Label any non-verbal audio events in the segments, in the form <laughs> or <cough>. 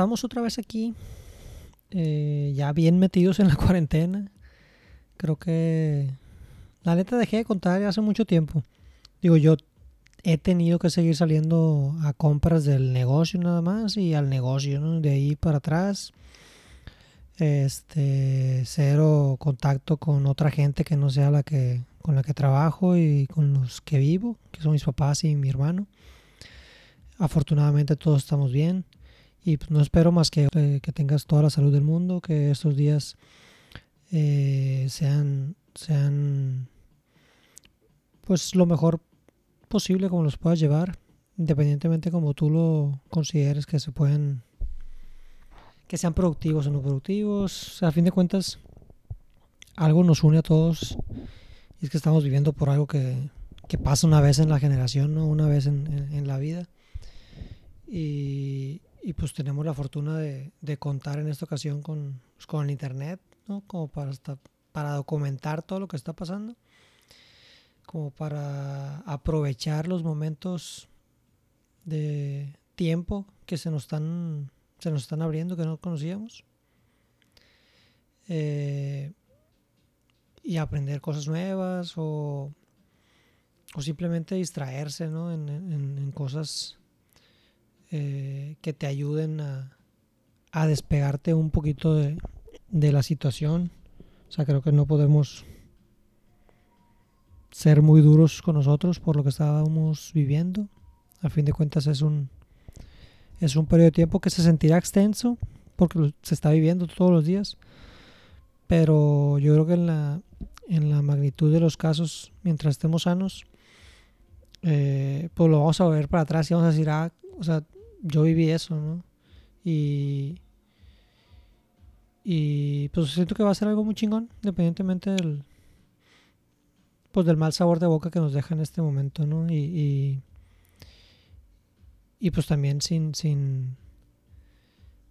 Estamos otra vez aquí, eh, ya bien metidos en la <laughs> cuarentena. Creo que la neta dejé de contar ya hace mucho tiempo. Digo, yo he tenido que seguir saliendo a compras del negocio nada más y al negocio. De ahí para atrás. Este, cero contacto con otra gente que no sea la que con la que trabajo y con los que vivo, que son mis papás y mi hermano. Afortunadamente todos estamos bien y pues, no espero más que, eh, que tengas toda la salud del mundo, que estos días eh, sean, sean pues lo mejor posible como los puedas llevar, independientemente como tú lo consideres que se pueden, que sean productivos o no productivos. A fin de cuentas, algo nos une a todos y es que estamos viviendo por algo que, que pasa una vez en la generación, ¿no? una vez en, en, la vida. Y, y, pues tenemos la fortuna de, de contar en esta ocasión con, pues, con el Internet, ¿no? como para, para documentar todo lo que está pasando como para aprovechar los momentos de tiempo que se nos están, se nos están abriendo, que no conocíamos. Eh, y aprender cosas nuevas o, o simplemente distraerse ¿no? en, en, cosas eh, que te ayuden a, despegarte un poquito de, de la situación. O sea, creo que no podemos ser muy duros con nosotros por lo que estábamos viviendo. A fin de cuentas es un, es un periodo de tiempo que se sentirá extenso porque se está viviendo todos los días. Pero yo creo que en la, en la magnitud de los casos, mientras estemos sanos, eh, pues lo vamos a ver para atrás y vamos a decir, ah, o sea, yo viví eso, ¿no? Y, y pues siento que va a ser algo muy chingón, independientemente del, pues del mal sabor de boca que nos deja en este momento, ¿no? Y, y, pues también sin, sin,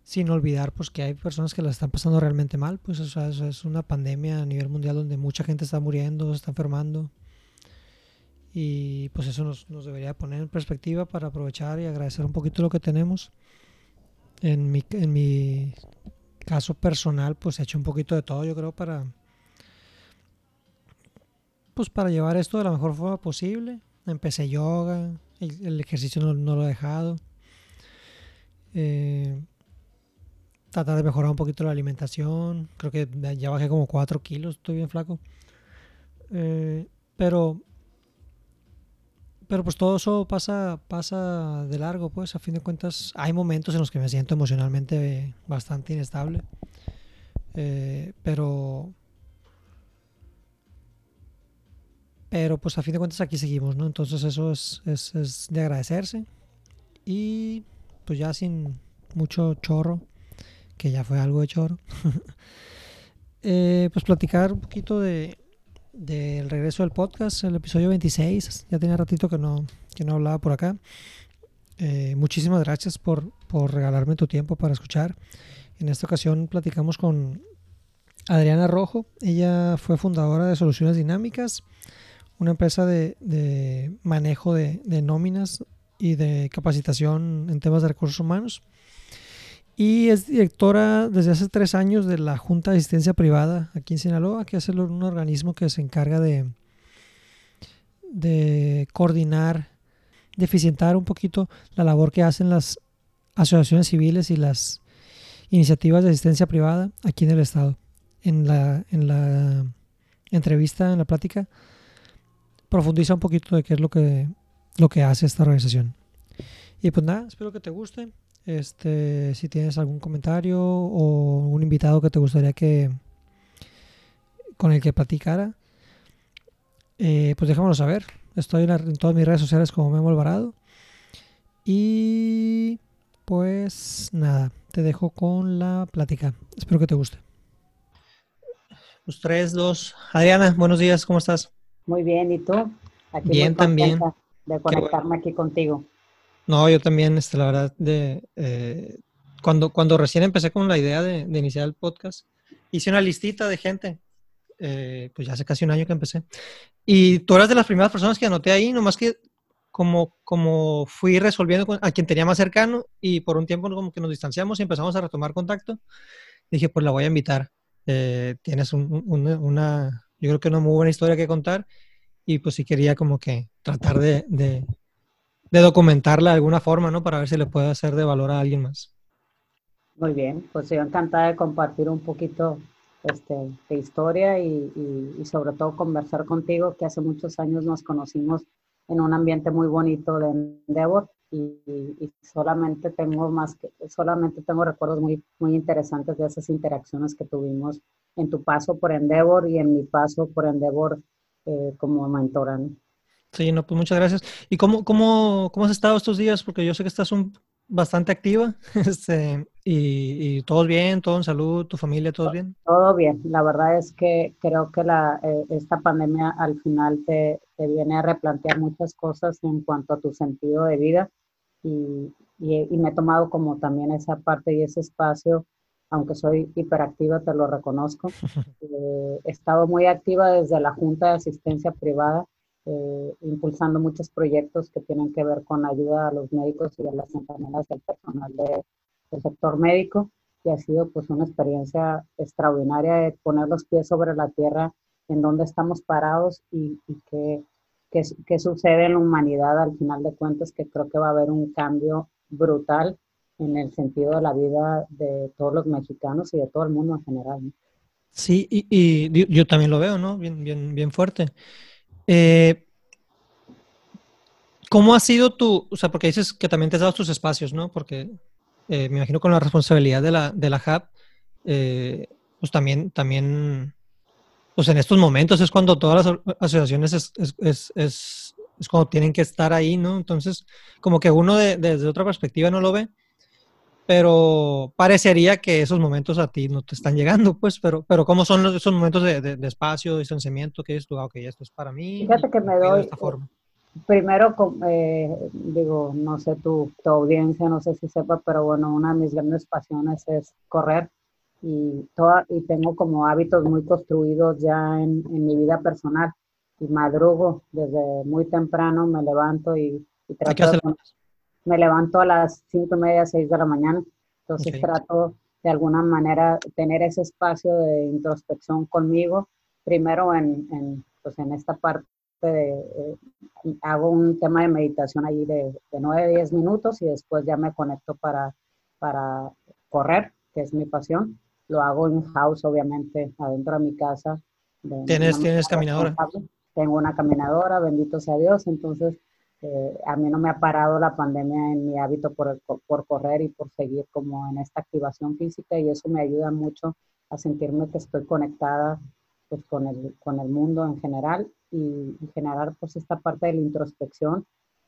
sin olvidar pues que hay personas que la están pasando realmente mal, pues o es una pandemia a nivel mundial donde mucha gente está muriendo, se está enfermando. Y pues eso nos, nos debería poner en perspectiva para aprovechar y agradecer un poquito lo que tenemos. En mi, en mi caso personal, pues he hecho un poquito de todo, yo creo, para, pues para llevar esto de la mejor forma posible. Empecé yoga, el, ejercicio no, lo he dejado. Eh, tratar de mejorar un poquito la alimentación. Creo que ya bajé como 4 kilos, estoy bien flaco. Eh, pero, pero pues todo eso pasa, pasa de largo, pues a fin de cuentas hay momentos en los que me siento emocionalmente bastante inestable. Eh, pero Pero pues a fin de cuentas aquí seguimos, ¿no? Entonces eso es, es, es de agradecerse. Y pues ya sin mucho chorro, que ya fue algo de chorro, <laughs> eh, pues platicar un poquito de del regreso del podcast, el episodio 26. Ya tenía ratito que no, que no hablaba por acá. Eh, muchísimas gracias por, por regalarme tu tiempo para escuchar. En esta ocasión platicamos con Adriana Rojo. Ella fue fundadora de Soluciones Dinámicas una empresa de, manejo de, nóminas y de capacitación en temas de recursos humanos. Y es directora desde hace tres años de la Junta de Asistencia Privada aquí en Sinaloa, que es un organismo que se encarga de, de coordinar, de eficientar un poquito la labor que hacen las asociaciones civiles y las iniciativas de asistencia privada aquí en el Estado. En la, en la entrevista, en la plática, profundiza un poquito de qué es lo que, lo que hace esta organización. Y pues nada, espero que te guste. Este, si tienes algún comentario o un invitado que te gustaría que con el que platicara, eh, pues déjamelo saber. Estoy en, todas mis redes sociales como Memo Alvarado. Y pues nada, te dejo con la plática. Espero que te guste. Los tres, dos. Adriana, buenos días, ¿cómo estás? Muy bien, ¿y tú? Aquí bien, también. De conectarme aquí contigo. No, yo también, este, la verdad, de, eh, cuando, cuando recién empecé con la idea de, iniciar el podcast, hice una listita de gente, eh, pues ya hace casi un año que empecé. Y tú eras de las primeras personas que anoté ahí, nomás que como, como fui resolviendo a quien tenía más cercano y por un tiempo como que nos distanciamos y empezamos a retomar contacto, dije, pues la voy a invitar. Eh, tienes una, yo creo que una muy buena historia que contar y pues sí quería como que tratar de, de documentarla de alguna forma, ¿no? Para ver si le puede hacer de valor a alguien más. Muy bien, pues yo encantada de compartir un poquito este, de historia y, y, sobre todo conversar contigo, que hace muchos años nos conocimos en un ambiente muy bonito de Endeavor y, y, solamente tengo más que, solamente tengo recuerdos muy, muy interesantes de esas interacciones que tuvimos en tu paso por Endeavor y en mi paso por Endeavor eh, como mentora. Sí, no, pues muchas gracias. ¿Y cómo, cómo, cómo has estado estos días? Porque yo sé que estás un, bastante activa. <laughs> Este, y, y todo bien, todo en salud, tu familia, todo bien. Todo bien. La verdad es que creo que la, eh, esta pandemia al final te, te, viene a replantear muchas cosas en cuanto a tu sentido de vida y, y, y, me he tomado como también esa parte y ese espacio, aunque soy hiperactiva, te lo reconozco. <laughs> eh, he estado muy activa desde la Junta de Asistencia Privada eh, impulsando muchos proyectos que tienen que ver con ayuda a los médicos y a las enfermeras del personal de, del sector médico y ha sido pues una experiencia extraordinaria de poner los pies sobre la tierra en donde estamos parados y, y qué, qué, sucede en la humanidad al final de cuentas, que creo que va a haber un cambio brutal en el sentido de la vida de todos los mexicanos y de todo el mundo en general. Sí, y, y, yo también lo veo, ¿no? Bien, bien, bien fuerte. Eh, ¿Cómo ha sido tu, o sea, porque dices que también te has dado tus espacios, ¿no? Porque eh, me imagino con la responsabilidad de la, de la hub, eh, pues también, también, pues en estos momentos es cuando todas las asociaciones es, es, es, es, es cuando tienen que estar ahí, ¿no? Entonces, como que uno de, desde otra perspectiva no lo ve, pero parecería que esos momentos a ti no te están llegando, pues, pero, pero ¿cómo son los, esos momentos de, de, de espacio, distanciamiento que dices tú, ah, ok, esto es para mí? Fíjate que me doy, de esta forma. primero, eh, digo, no sé tu, tu, audiencia, no sé si sepa, pero bueno, una de mis grandes pasiones es correr y, toda, y tengo como hábitos muy construidos ya en, en mi vida personal y madrugo desde muy temprano, me levanto y, y trato de me levanto a las cinco y media, seis de la mañana. Entonces okay. trato de alguna manera tener ese espacio de introspección conmigo. Primero en, en, pues en esta parte de, eh, hago un tema de meditación allí de, de 9, 10 minutos y después ya me conecto para, para correr, que es mi pasión. Lo hago en house, obviamente, adentro de mi casa. De, ¿Tienes, ¿tienes caminadora? Tengo una caminadora, bendito sea Dios. Entonces, eh, a mí no me ha parado la pandemia en mi hábito por, por correr y por seguir como en esta activación física y eso me ayuda mucho a sentirme que estoy conectada pues con el, con el mundo en general y, y generar pues esta parte de la introspección.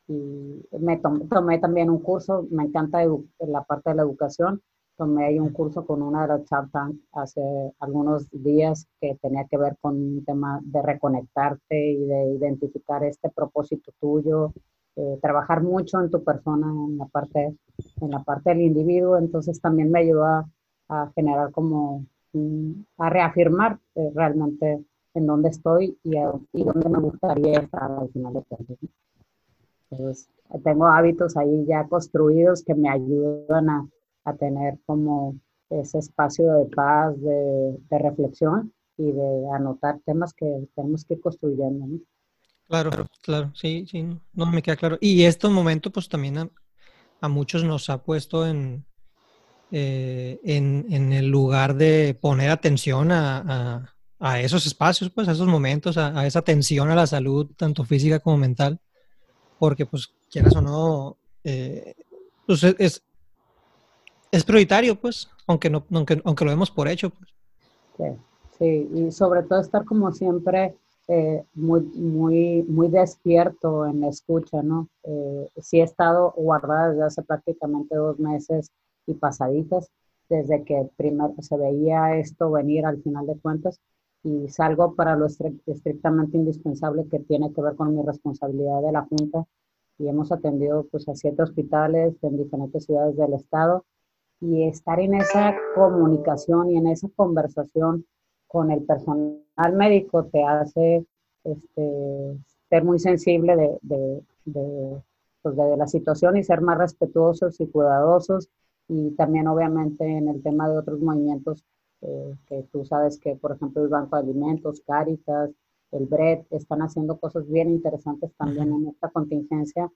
Y me tomé, tomé también un curso, me encanta la parte de la educación, tomé ahí un curso con una de las Shark hace algunos días que tenía que ver con un tema de reconectarte y de identificar este propósito tuyo, eh, trabajar mucho en tu persona, en la parte, en la parte del individuo, entonces también me ayudó a, generar como, a reafirmar eh, realmente en dónde estoy a, y dónde me gustaría estar al final de todo. Entonces, tengo hábitos ahí ya construidos que me ayudan a a tener como ese espacio de paz, de, de, reflexión y de anotar temas que tenemos que ir construyendo. ¿no? Claro, claro, sí, sí, no me queda claro. Y este momento pues también a, a muchos nos ha puesto en, eh, en, en, el lugar de poner atención a, a, a, esos espacios, pues a esos momentos, a, esa atención a la salud, tanto física como mental, porque pues quieras o no, eh, pues es, es prioritario, pues, aunque, no, aunque, aunque lo vemos por hecho. Pues. Sí, sí, y sobre todo estar como siempre eh, muy, muy, muy despierto en la escucha, ¿no? Eh, sí he estado guardada desde hace prácticamente dos meses y pasaditas, desde que primero se veía esto venir al final de cuentas, y salgo para lo estrictamente indispensable que tiene que ver con mi responsabilidad de la Junta, y hemos atendido pues a siete hospitales en diferentes ciudades del estado, y estar en esa comunicación y en esa conversación con el personal médico te hace este, ser muy sensible de, de, pues, de, la situación y ser más respetuosos y cuidadosos. Y también obviamente en el tema de otros movimientos eh, que tú sabes que, por ejemplo, el Banco de Alimentos, Caritas, el BRED, están haciendo cosas bien interesantes también en esta contingencia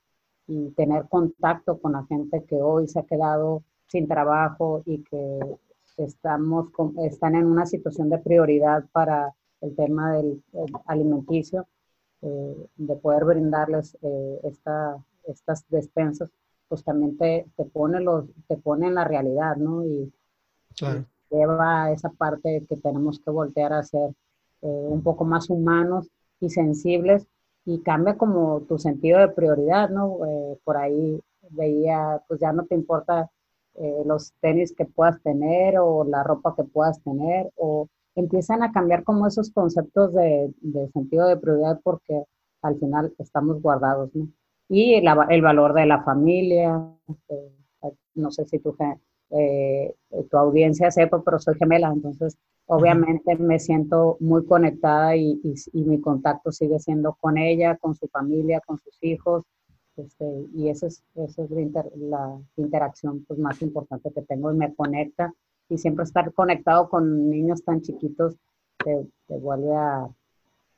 y tener contacto con la gente que hoy se ha quedado sin trabajo y que estamos están en una situación de prioridad para el tema del alimenticio, eh, de poder brindarles eh, esta, estas despensas, pues también te, te, pone los, te pone en la realidad, ¿no? Y, lleva a esa parte que tenemos que voltear a ser eh, un poco más humanos y sensibles y cambia como tu sentido de prioridad, ¿no? por ahí veía, pues ya no te importa eh, los tenis que puedas tener o la ropa que puedas tener o empiezan a cambiar como esos conceptos de, sentido de prioridad porque al final estamos guardados, ¿no? Y el valor de la familia, eh, no sé si tu, eh, tu audiencia sepa, pero soy gemela, entonces obviamente me siento muy conectada y, y mi contacto sigue siendo con ella, con su familia, con sus hijos, este, y esa es, es la, interacción pues, más importante que tengo y me conecta. Y siempre estar conectado con niños tan chiquitos te, te vuelve a,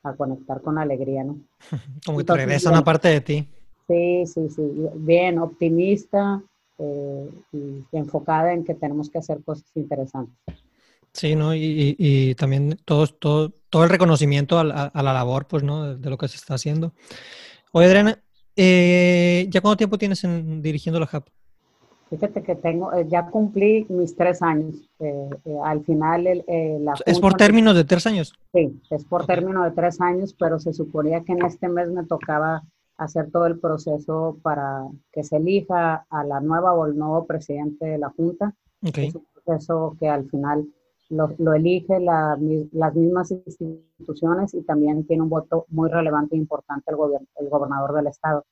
a, conectar con alegría, ¿no? <laughs> Como que te regresa una parte de ti. Sí, sí, sí. Bien, optimista eh, y enfocada en que tenemos que hacer cosas interesantes. Sí, ¿no? Y, y, también todo, todo, todo el reconocimiento a, a, la labor, pues, ¿no? De, de, lo que se está haciendo. Oye, Adriana, eh, ¿Ya cuánto tiempo tienes en, dirigiendo la Hub? Fíjate que tengo, eh, ya cumplí mis tres años. Eh, al final, la ¿Es por términos de tres años? Sí, es por término de tres años, pero se suponía que en este mes me tocaba hacer todo el proceso para que se elija a la nueva o el nuevo presidente de la Junta. Es un proceso que al final lo, lo elige la, las mismas instituciones y también tiene un voto muy relevante e importante el, gobierno, el gobernador del estado.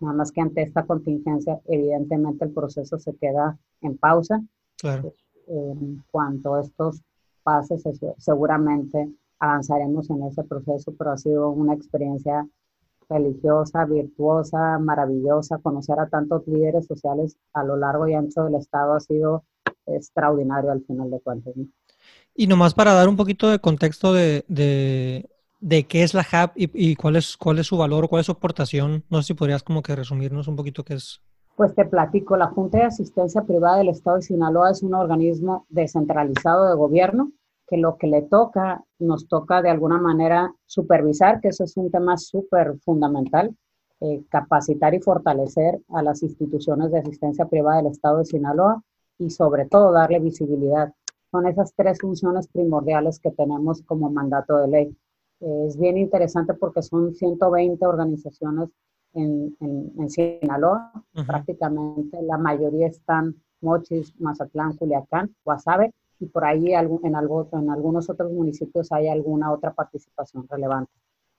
Nada más que ante esta contingencia, evidentemente el proceso se queda en pausa. Claro. En cuanto a estos pases, seguramente avanzaremos en ese proceso, pero ha sido una experiencia religiosa, virtuosa, maravillosa. Conocer a tantos líderes sociales a lo largo y ancho del Estado ha sido extraordinario al final de cuentas. Y nomás para dar un poquito de contexto de, de, qué es la Hub y, cuál, es, cuál es su valor, cuál es su aportación, no sé si podrías como que resumirnos un poquito qué es. Pues te platico, la Junta de Asistencia Privada del Estado de Sinaloa es un organismo descentralizado de gobierno que lo que le toca, nos toca de alguna manera supervisar, que eso es un tema súper fundamental, eh, capacitar y fortalecer a las instituciones de asistencia privada del Estado de Sinaloa y sobre todo darle visibilidad son esas tres funciones primordiales que tenemos como mandato de ley. es bien interesante porque son 120 organizaciones en, en, Sinaloa, prácticamente la mayoría están Mochis, Mazatlán, Culiacán, Guasave, y por ahí en, algo, en algunos otros municipios hay alguna otra participación relevante.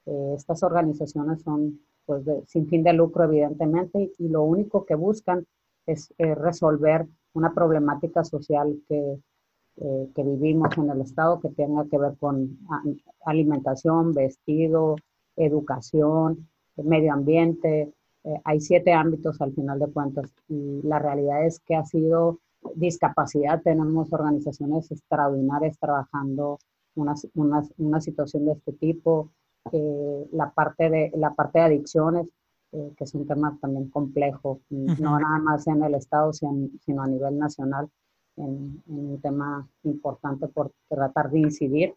Eh, estas organizaciones son pues, sin fin de lucro, evidentemente, y, lo único que buscan es resolver una problemática social que eh, que vivimos en el Estado que tenga que ver con alimentación, vestido, educación, medio ambiente. Eh, hay siete ámbitos al final de cuentas y la realidad es que ha sido discapacidad. Tenemos organizaciones extraordinarias trabajando una, una, una situación de este tipo. Eh, la, parte de, la parte de adicciones, que es un tema también complejo, no nada más en el Estado, sino a nivel nacional en, un tema importante por tratar de incidir.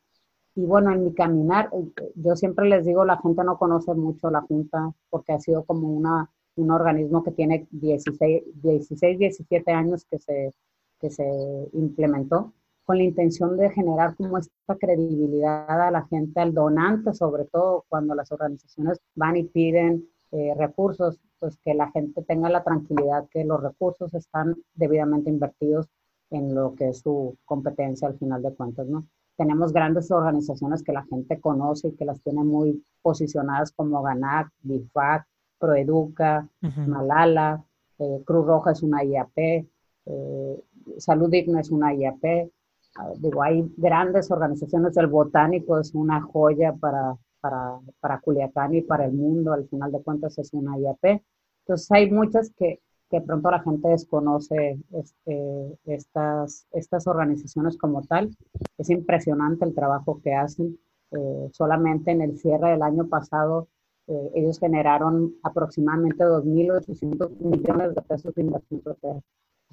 Y bueno, en mi caminar, eh, yo siempre les digo, la gente no conoce mucho la Junta porque ha sido como una, un organismo que tiene 16, 16 17 años que se, que se implementó con la intención de generar como esta credibilidad a la gente, al donante, sobre todo cuando las organizaciones van y piden eh, recursos, pues que la gente tenga la tranquilidad que los recursos están debidamente invertidos en lo que es su competencia al final de cuentas, ¿no? Tenemos grandes organizaciones que la gente conoce y que las tiene muy posicionadas como GANAC, BIFAC, Proeduca, Malala, eh, Cruz Roja es una IAP, eh, Salud Digna es una IAP. Ah, digo, hay grandes organizaciones, el Botánico es una joya para, para, para Culiacán y para el mundo, al final de cuentas es una IAP. Entonces hay muchas que, que pronto la gente desconoce este, estas, estas organizaciones como tal. Es impresionante el trabajo que hacen. Eh, solamente en el cierre del año pasado eh, ellos generaron aproximadamente 2.800 millones de pesos de inversión.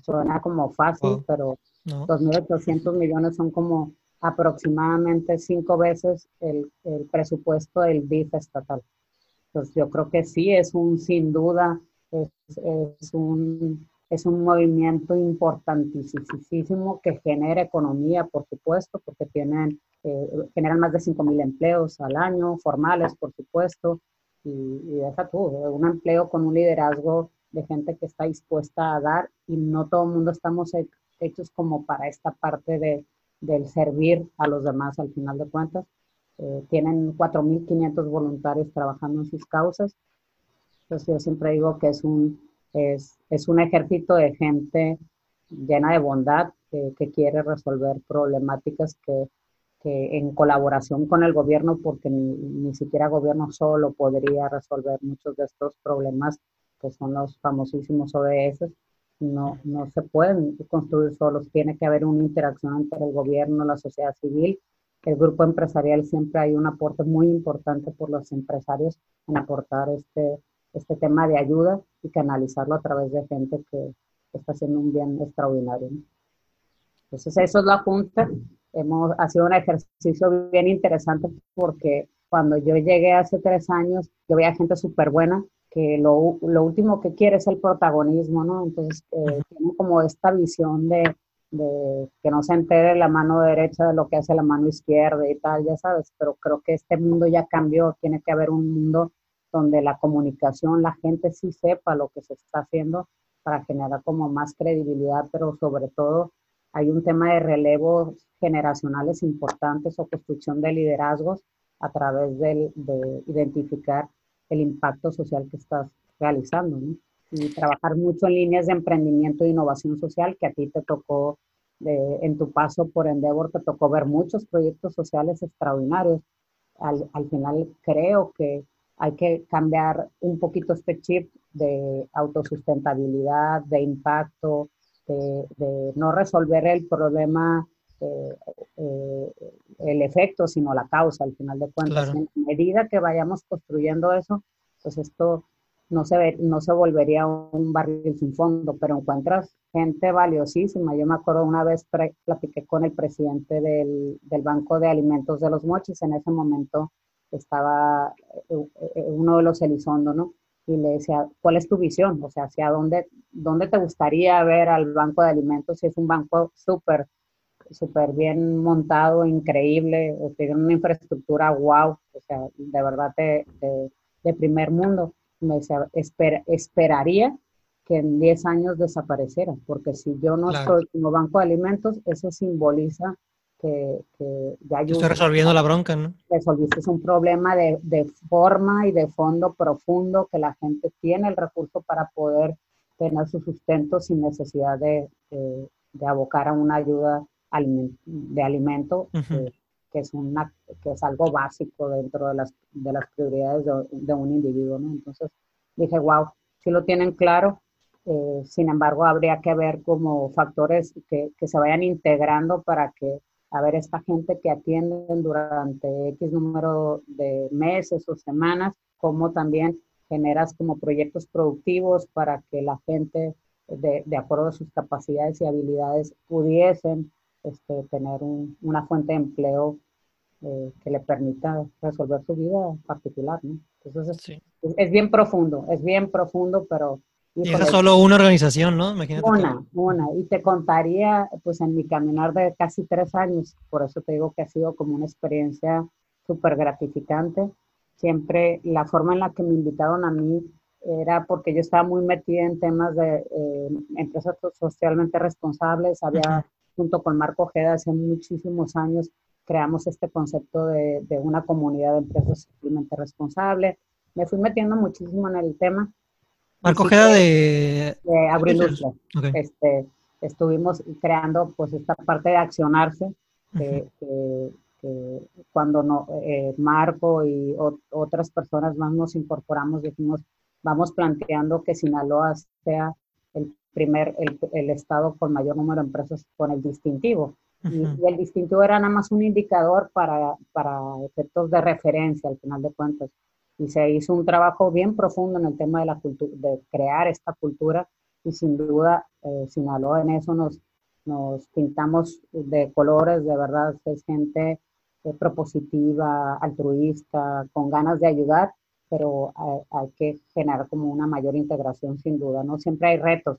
Suena como fácil, pero 2.800 millones son como aproximadamente cinco veces el, el presupuesto del DIF estatal. Entonces yo creo que sí, es un, sin duda, es, un, es un movimiento importantísimo que genera economía, por supuesto, porque tienen, eh, generan más de 5.000 empleos al año, formales, por supuesto, y, y deja tú, un empleo con un liderazgo de gente que está dispuesta a dar y no todo el mundo estamos hechos como para esta parte de, del servir a los demás al final de cuentas. Eh, tienen 4.500 voluntarios trabajando en sus causas. Entonces yo siempre digo que es un, es, es un ejército de gente llena de bondad que quiere resolver problemáticas que, que, en colaboración con el gobierno, porque ni, ni siquiera gobierno solo podría resolver muchos de estos problemas que son los famosísimos ODS, no, no se pueden construir solos, tiene que haber una interacción entre el gobierno, la sociedad civil, el grupo empresarial, siempre hay un aporte muy importante por los empresarios en aportar este, este tema de ayuda y canalizarlo a través de gente que está haciendo un bien extraordinario. Entonces, eso es la Junta. Hemos, ha sido un ejercicio bien interesante porque cuando yo llegué hace tres años, yo veía gente súper buena, que lo, lo, último que quiere es el protagonismo, ¿no? Entonces, eh, tiene como esta visión de, de, que no se entere la mano derecha de lo que hace la mano izquierda y tal, ya sabes, pero creo que este mundo ya cambió, tiene que haber un mundo donde la comunicación, la gente sí sepa lo que se está haciendo para generar como más credibilidad, pero sobre todo hay un tema de relevos generacionales importantes o construcción de liderazgos a través de, de identificar el impacto social que estás realizando. Y trabajar mucho en líneas de emprendimiento e innovación social, que a ti te tocó, en tu paso por Endeavor, te tocó ver muchos proyectos sociales extraordinarios. Al, al final creo que hay que cambiar un poquito este chip de autosustentabilidad, de impacto, de, de no resolver el problema eh, eh, el efecto, sino la causa, al final de cuentas. En medida que vayamos construyendo eso, pues esto no se, ve, no se volvería un barril sin fondo, pero encuentras gente valiosísima. Yo me acuerdo una vez platiqué con el presidente del, del, Banco de Alimentos de los Mochis, en ese momento estaba eh, uno de los Elizondo, ¿no? Y le decía, ¿cuál es tu visión? O sea, ¿hacia dónde, dónde te gustaría ver al Banco de Alimentos? Si es un banco súper súper bien montado, increíble, tiene una infraestructura wow, o sea, de verdad de, de, primer mundo. Me decía, esperaría que en 10 años desapareciera, porque si yo no estoy como banco de alimentos, eso simboliza que, que ya Estoy resolviendo la bronca, ¿no? Resolviste un problema de, de, forma y de fondo profundo que la gente tiene el recurso para poder tener su sustento sin necesidad de, de abocar a una ayuda de alimento, que, es una, que es algo básico dentro de las, de las prioridades de, un individuo. ¿no? Entonces dije, wow, si lo tienen claro, eh, sin embargo, habría que ver como factores que, que, se vayan integrando para que, a ver, esta gente que atienden durante X número de meses o semanas, como también generas como proyectos productivos para que la gente, de, de acuerdo a sus capacidades y habilidades, pudiesen este, tener una fuente de empleo eh, que le permita resolver su vida particular, ¿no? Entonces es, bien profundo, es bien profundo, pero... Y esa es solo una organización, ¿no? Imagínate una, una. Y te contaría, pues en mi caminar de casi tres años, por eso te digo que ha sido como una experiencia súper gratificante. Siempre la forma en la que me invitaron a mí era porque yo estaba muy metida en temas de eh, empresas socialmente responsables, había junto con Marco Ojeda hace muchísimos años creamos este concepto de, de una comunidad de empresas socialmente responsable. Me fui metiendo muchísimo en el tema. Marco Ojeda de... De este, estuvimos creando pues esta parte de accionarse, que, cuando no, Marco y otras personas más nos incorporamos, dijimos, vamos planteando que Sinaloa sea el primer, el, el, estado con mayor número de empresas con el distintivo. y, el distintivo era nada más un indicador para, para efectos de referencia, al final de cuentas. Y se hizo un trabajo bien profundo en el tema de la de crear esta cultura y sin duda eh, Sinaloa en eso nos, nos pintamos de colores, de verdad es gente eh, propositiva, altruista, con ganas de ayudar, pero hay, que generar como una mayor integración sin duda, ¿no? Siempre hay retos.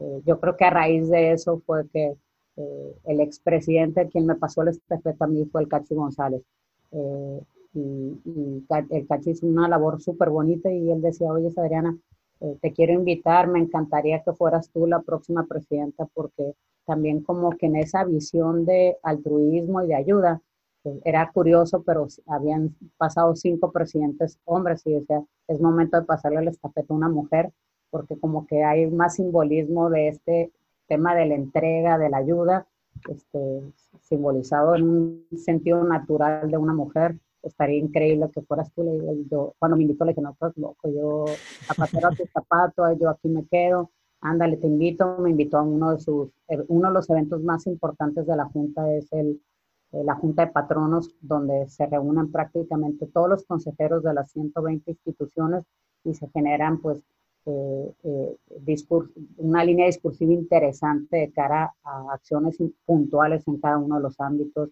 Eh, yo creo que a raíz de eso fue que eh, el expresidente quien me pasó el estafeta a mí fue el Cachi González. Y, el Cachi hizo una labor súper bonita y él decía, oye, Adriana, eh, te quiero invitar, me encantaría que fueras tú la próxima presidenta porque también como que en esa visión de altruismo y de ayuda, eh, era curioso, pero habían pasado cinco presidentes hombres y decía, es momento de pasarle la estafeta a una mujer, porque como que hay más simbolismo de este tema de la entrega, de la ayuda, este, simbolizado en un sentido natural de una mujer estaría increíble que fueras tú. Yo, cuando me invitó, le dije, no, estás loco, yo zapatero a tu zapato, yo aquí me quedo, ándale, te invito. Me invitó a uno de sus, eh, uno de los eventos más importantes de la Junta es el, eh, la Junta de Patronos, donde se reúnen prácticamente todos los consejeros de las 120 instituciones y se generan, pues, eh, eh una línea discursiva interesante de cara a acciones puntuales en cada uno de los ámbitos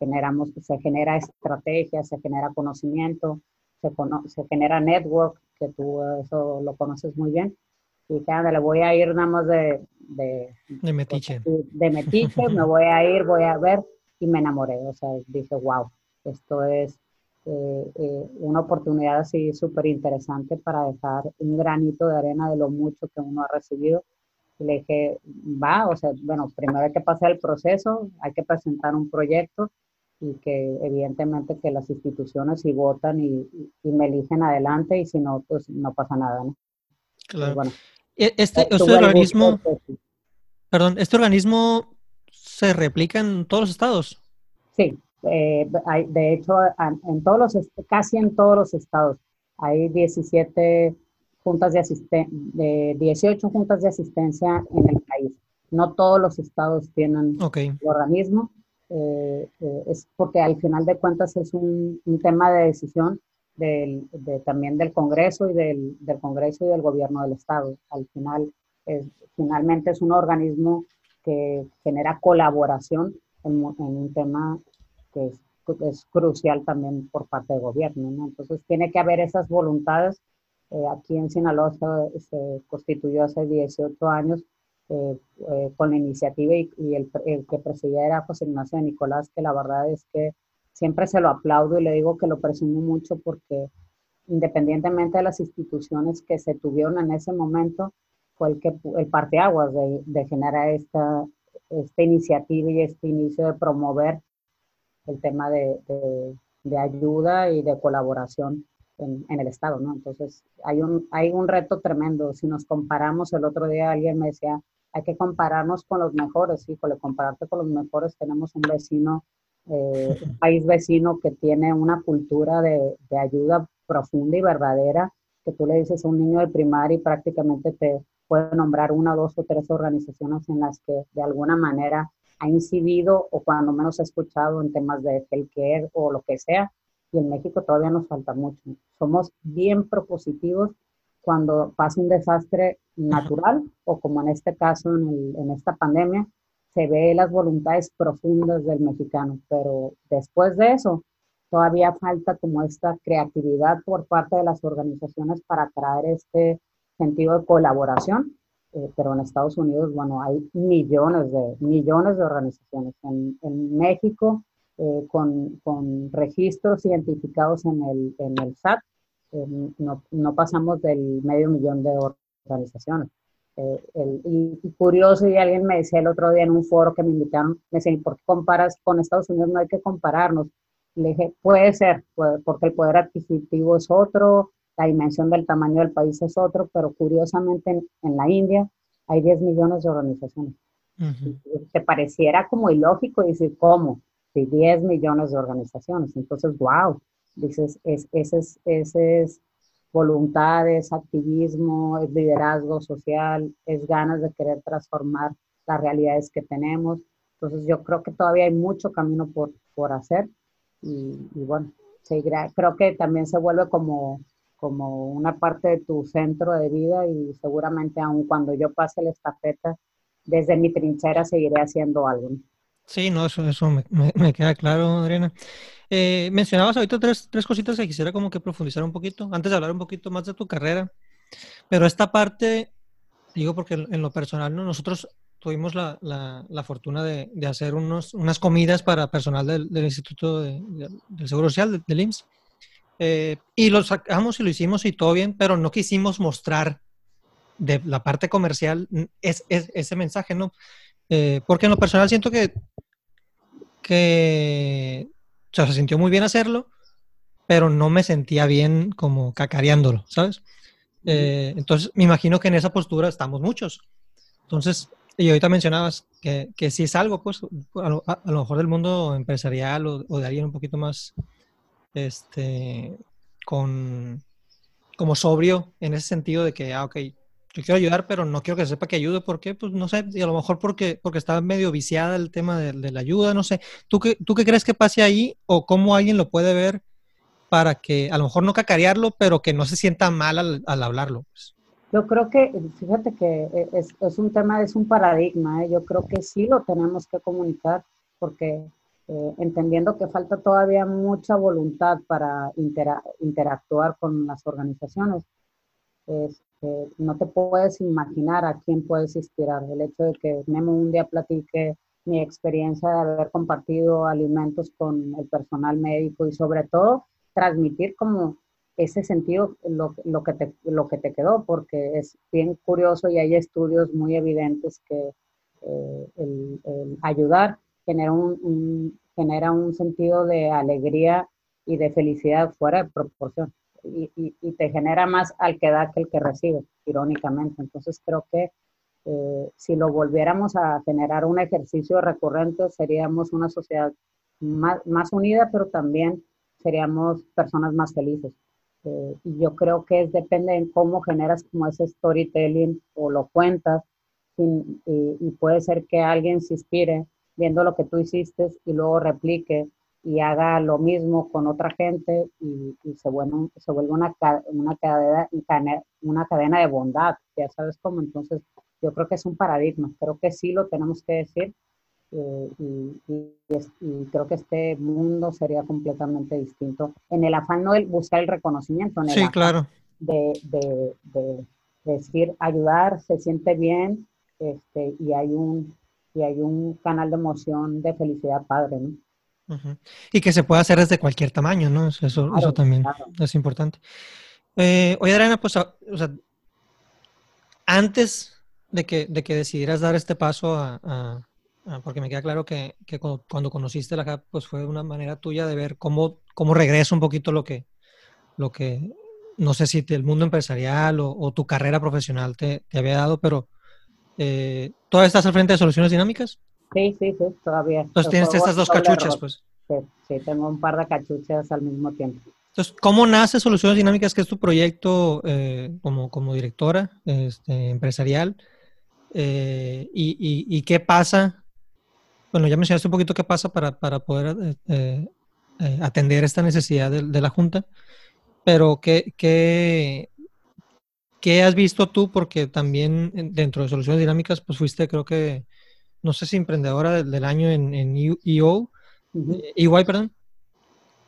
generamos, se genera estrategia, se genera conocimiento, se, se genera network, que tú eso lo conoces muy bien. Y dije, le voy a ir nada más de... De, de metiche. De metiche, me voy a ir, voy a ver, y me enamoré. O sea, dije, wow, esto es eh, eh, una oportunidad así súper interesante para dejar un granito de arena de lo mucho que uno ha recibido y le dije, va, o sea, bueno, primero hay que pasar el proceso, hay que presentar un proyecto y que evidentemente que las instituciones si votan y, me eligen adelante y si no, pues no pasa nada, ¿no? Claro. bueno, e, este, este organismo, perdón, ¿este organismo se replica en todos los estados? Sí, eh, hay, de hecho, en todos los, casi en todos los estados hay 17 juntas de asistencia, de 18 juntas de asistencia en el país. No todos los estados tienen el organismo, eh, eh, es porque al final de cuentas es un, tema de decisión del, también del Congreso y del, Congreso y del gobierno del Estado. Al final, finalmente es un organismo que genera colaboración en, un tema que es, crucial también por parte del gobierno. ¿no? Entonces, tiene que haber esas voluntades. Eh, aquí en Sinaloa se, se constituyó hace 18 años eh, eh, con la iniciativa y, el, que presidía era José Ignacio de Nicolás, que la verdad es que siempre se lo aplaudo y le digo que lo presumo mucho porque independientemente de las instituciones que se tuvieron en ese momento, fue el, que, el parteaguas de, de generar esta, esta iniciativa y este inicio de promover el tema de, de, ayuda y de colaboración en, en, el Estado, ¿no? Entonces, hay un, hay un reto tremendo. Si nos comparamos, el otro día alguien me decía, hay que compararnos con los mejores, híjole, compararte con los mejores, tenemos un vecino, eh, un país vecino que tiene una cultura de, ayuda profunda y verdadera, que tú le dices a un niño de primaria y prácticamente te puede nombrar una, dos o tres organizaciones en las que de alguna manera ha incidido o cuando menos ha escuchado en temas de healthcare o lo que sea. Y en México todavía nos falta mucho. Somos bien propositivos cuando pasa un desastre natural o como en este caso, en, esta pandemia, se ve las voluntades profundas del mexicano, pero después de eso, todavía falta como esta creatividad por parte de las organizaciones para traer este sentido de colaboración, eh, pero en Estados Unidos, bueno, hay millones de, millones de organizaciones. En, en México, eh, con, con, registros identificados en el, en el SAT, no, no, pasamos del medio millón de organizaciones. Eh, y, curioso, y alguien me decía el otro día en un foro que me invitaron, me decía, ¿por qué comparas con Estados Unidos? No hay que compararnos. Le dije, puede ser, porque el poder adquisitivo es otro, la dimensión del tamaño del país es otro, pero curiosamente en, la India hay 10 millones de organizaciones. Te pareciera como ilógico decir, ¿cómo? 10 millones de organizaciones. Entonces, wow, dices, es, ese es, ese es voluntad, es activismo, es liderazgo social, es ganas de querer transformar las realidades que tenemos. Entonces yo creo que todavía hay mucho camino por, por hacer y, bueno, creo que también se vuelve como, como una parte de tu centro de vida y seguramente aun cuando yo pase la estafeta, desde mi trinchera seguiré haciendo algo. Sí, no, eso, eso me, me, queda claro, Adriana. Eh, mencionabas ahorita tres, tres cositas que quisiera como que profundizar un poquito, antes de hablar un poquito más de tu carrera, pero esta parte, digo porque en lo personal, ¿no? nosotros tuvimos la, la, fortuna de, de, hacer unos, unas comidas para personal del, del Instituto de, del Seguro Social, del, IMSS. Eh, y lo sacamos y lo hicimos y todo bien, pero no quisimos mostrar de la parte comercial es, es ese mensaje, ¿no? Eh, porque en lo personal siento que, que o sea, se sintió muy bien hacerlo, pero no me sentía bien como cacareándolo, ¿sabes? Eh, entonces, me imagino que en esa postura estamos muchos. Entonces, y ahorita mencionabas que, que si es algo, pues, a lo, mejor del mundo empresarial o, de alguien un poquito más, este, con, como sobrio en ese sentido de que, ah, ok, yo quiero ayudar, pero no quiero que sepa que ayude. ¿Por qué? Pues no sé, y a lo mejor porque, porque está medio viciada el tema de, la ayuda, no sé. ¿Tú qué, ¿Tú qué crees que pase ahí o cómo alguien lo puede ver para que a lo mejor no cacarearlo, pero que no se sienta mal al, al hablarlo? Pues? Yo creo que, fíjate que e, es, es un tema, es un paradigma, ¿eh? yo creo que sí lo tenemos que comunicar porque eh, entendiendo que falta todavía mucha voluntad para interactuar con las organizaciones, este, no te puedes imaginar a quién puedes inspirar. El hecho de que Memo un día platique mi experiencia de haber compartido alimentos con el personal médico y sobre todo transmitir como ese sentido lo, lo, que te, lo que te quedó, porque es bien curioso y hay estudios muy evidentes que eh, el, ayudar genera un, genera un sentido de alegría y de felicidad fuera de proporción y, y, te genera más al que da que el que recibe, irónicamente. Entonces creo que eh, si lo volviéramos a generar un ejercicio recurrente, seríamos una sociedad más, más unida, pero también seríamos personas más felices. Eh, y yo creo que depende de cómo generas como ese storytelling o lo cuentas y, puede ser que alguien se inspire viendo lo que tú hiciste y luego replique y haga lo mismo con otra gente y, se, vuelve, se vuelve una, una, cadena, una cadena de bondad, ya sabes cómo. Entonces, yo creo que es un paradigma, creo que sí lo tenemos que decir eh, y, creo que este mundo sería completamente distinto en el afán no de buscar el reconocimiento, en el sí, claro. de, de, de, decir ayudar, se siente bien este, y, hay un, y hay un canal de emoción, de felicidad padre, ¿no? Y que se pueda hacer desde cualquier tamaño, ¿no? Eso, eso también es importante. Eh, oye, Adriana, pues, o sea, antes de que, de que decidieras dar este paso a, porque me queda claro que, que cuando, conociste la CAP, pues fue una manera tuya de ver cómo, cómo regresa un poquito lo que, lo que, no sé si el mundo empresarial o, tu carrera profesional te, te había dado, pero eh, ¿todavía estás al frente de soluciones dinámicas? Sí, sí, sí, todavía. Entonces tienes estas dos cachuchas, pues. Sí, sí, tengo un par de cachuchas al mismo tiempo. Entonces, ¿cómo nace Soluciones Dinámicas, que es tu proyecto eh, como, como directora este, empresarial? Eh, y, y, y, qué pasa bueno, ya mencionaste un poquito qué pasa para, para poder eh, atender esta necesidad de, de, la Junta, pero ¿qué, qué, qué has visto tú? Porque también dentro de Soluciones Dinámicas, pues fuiste, creo que, no sé si emprendedora del, año en, en EO, EY, perdón.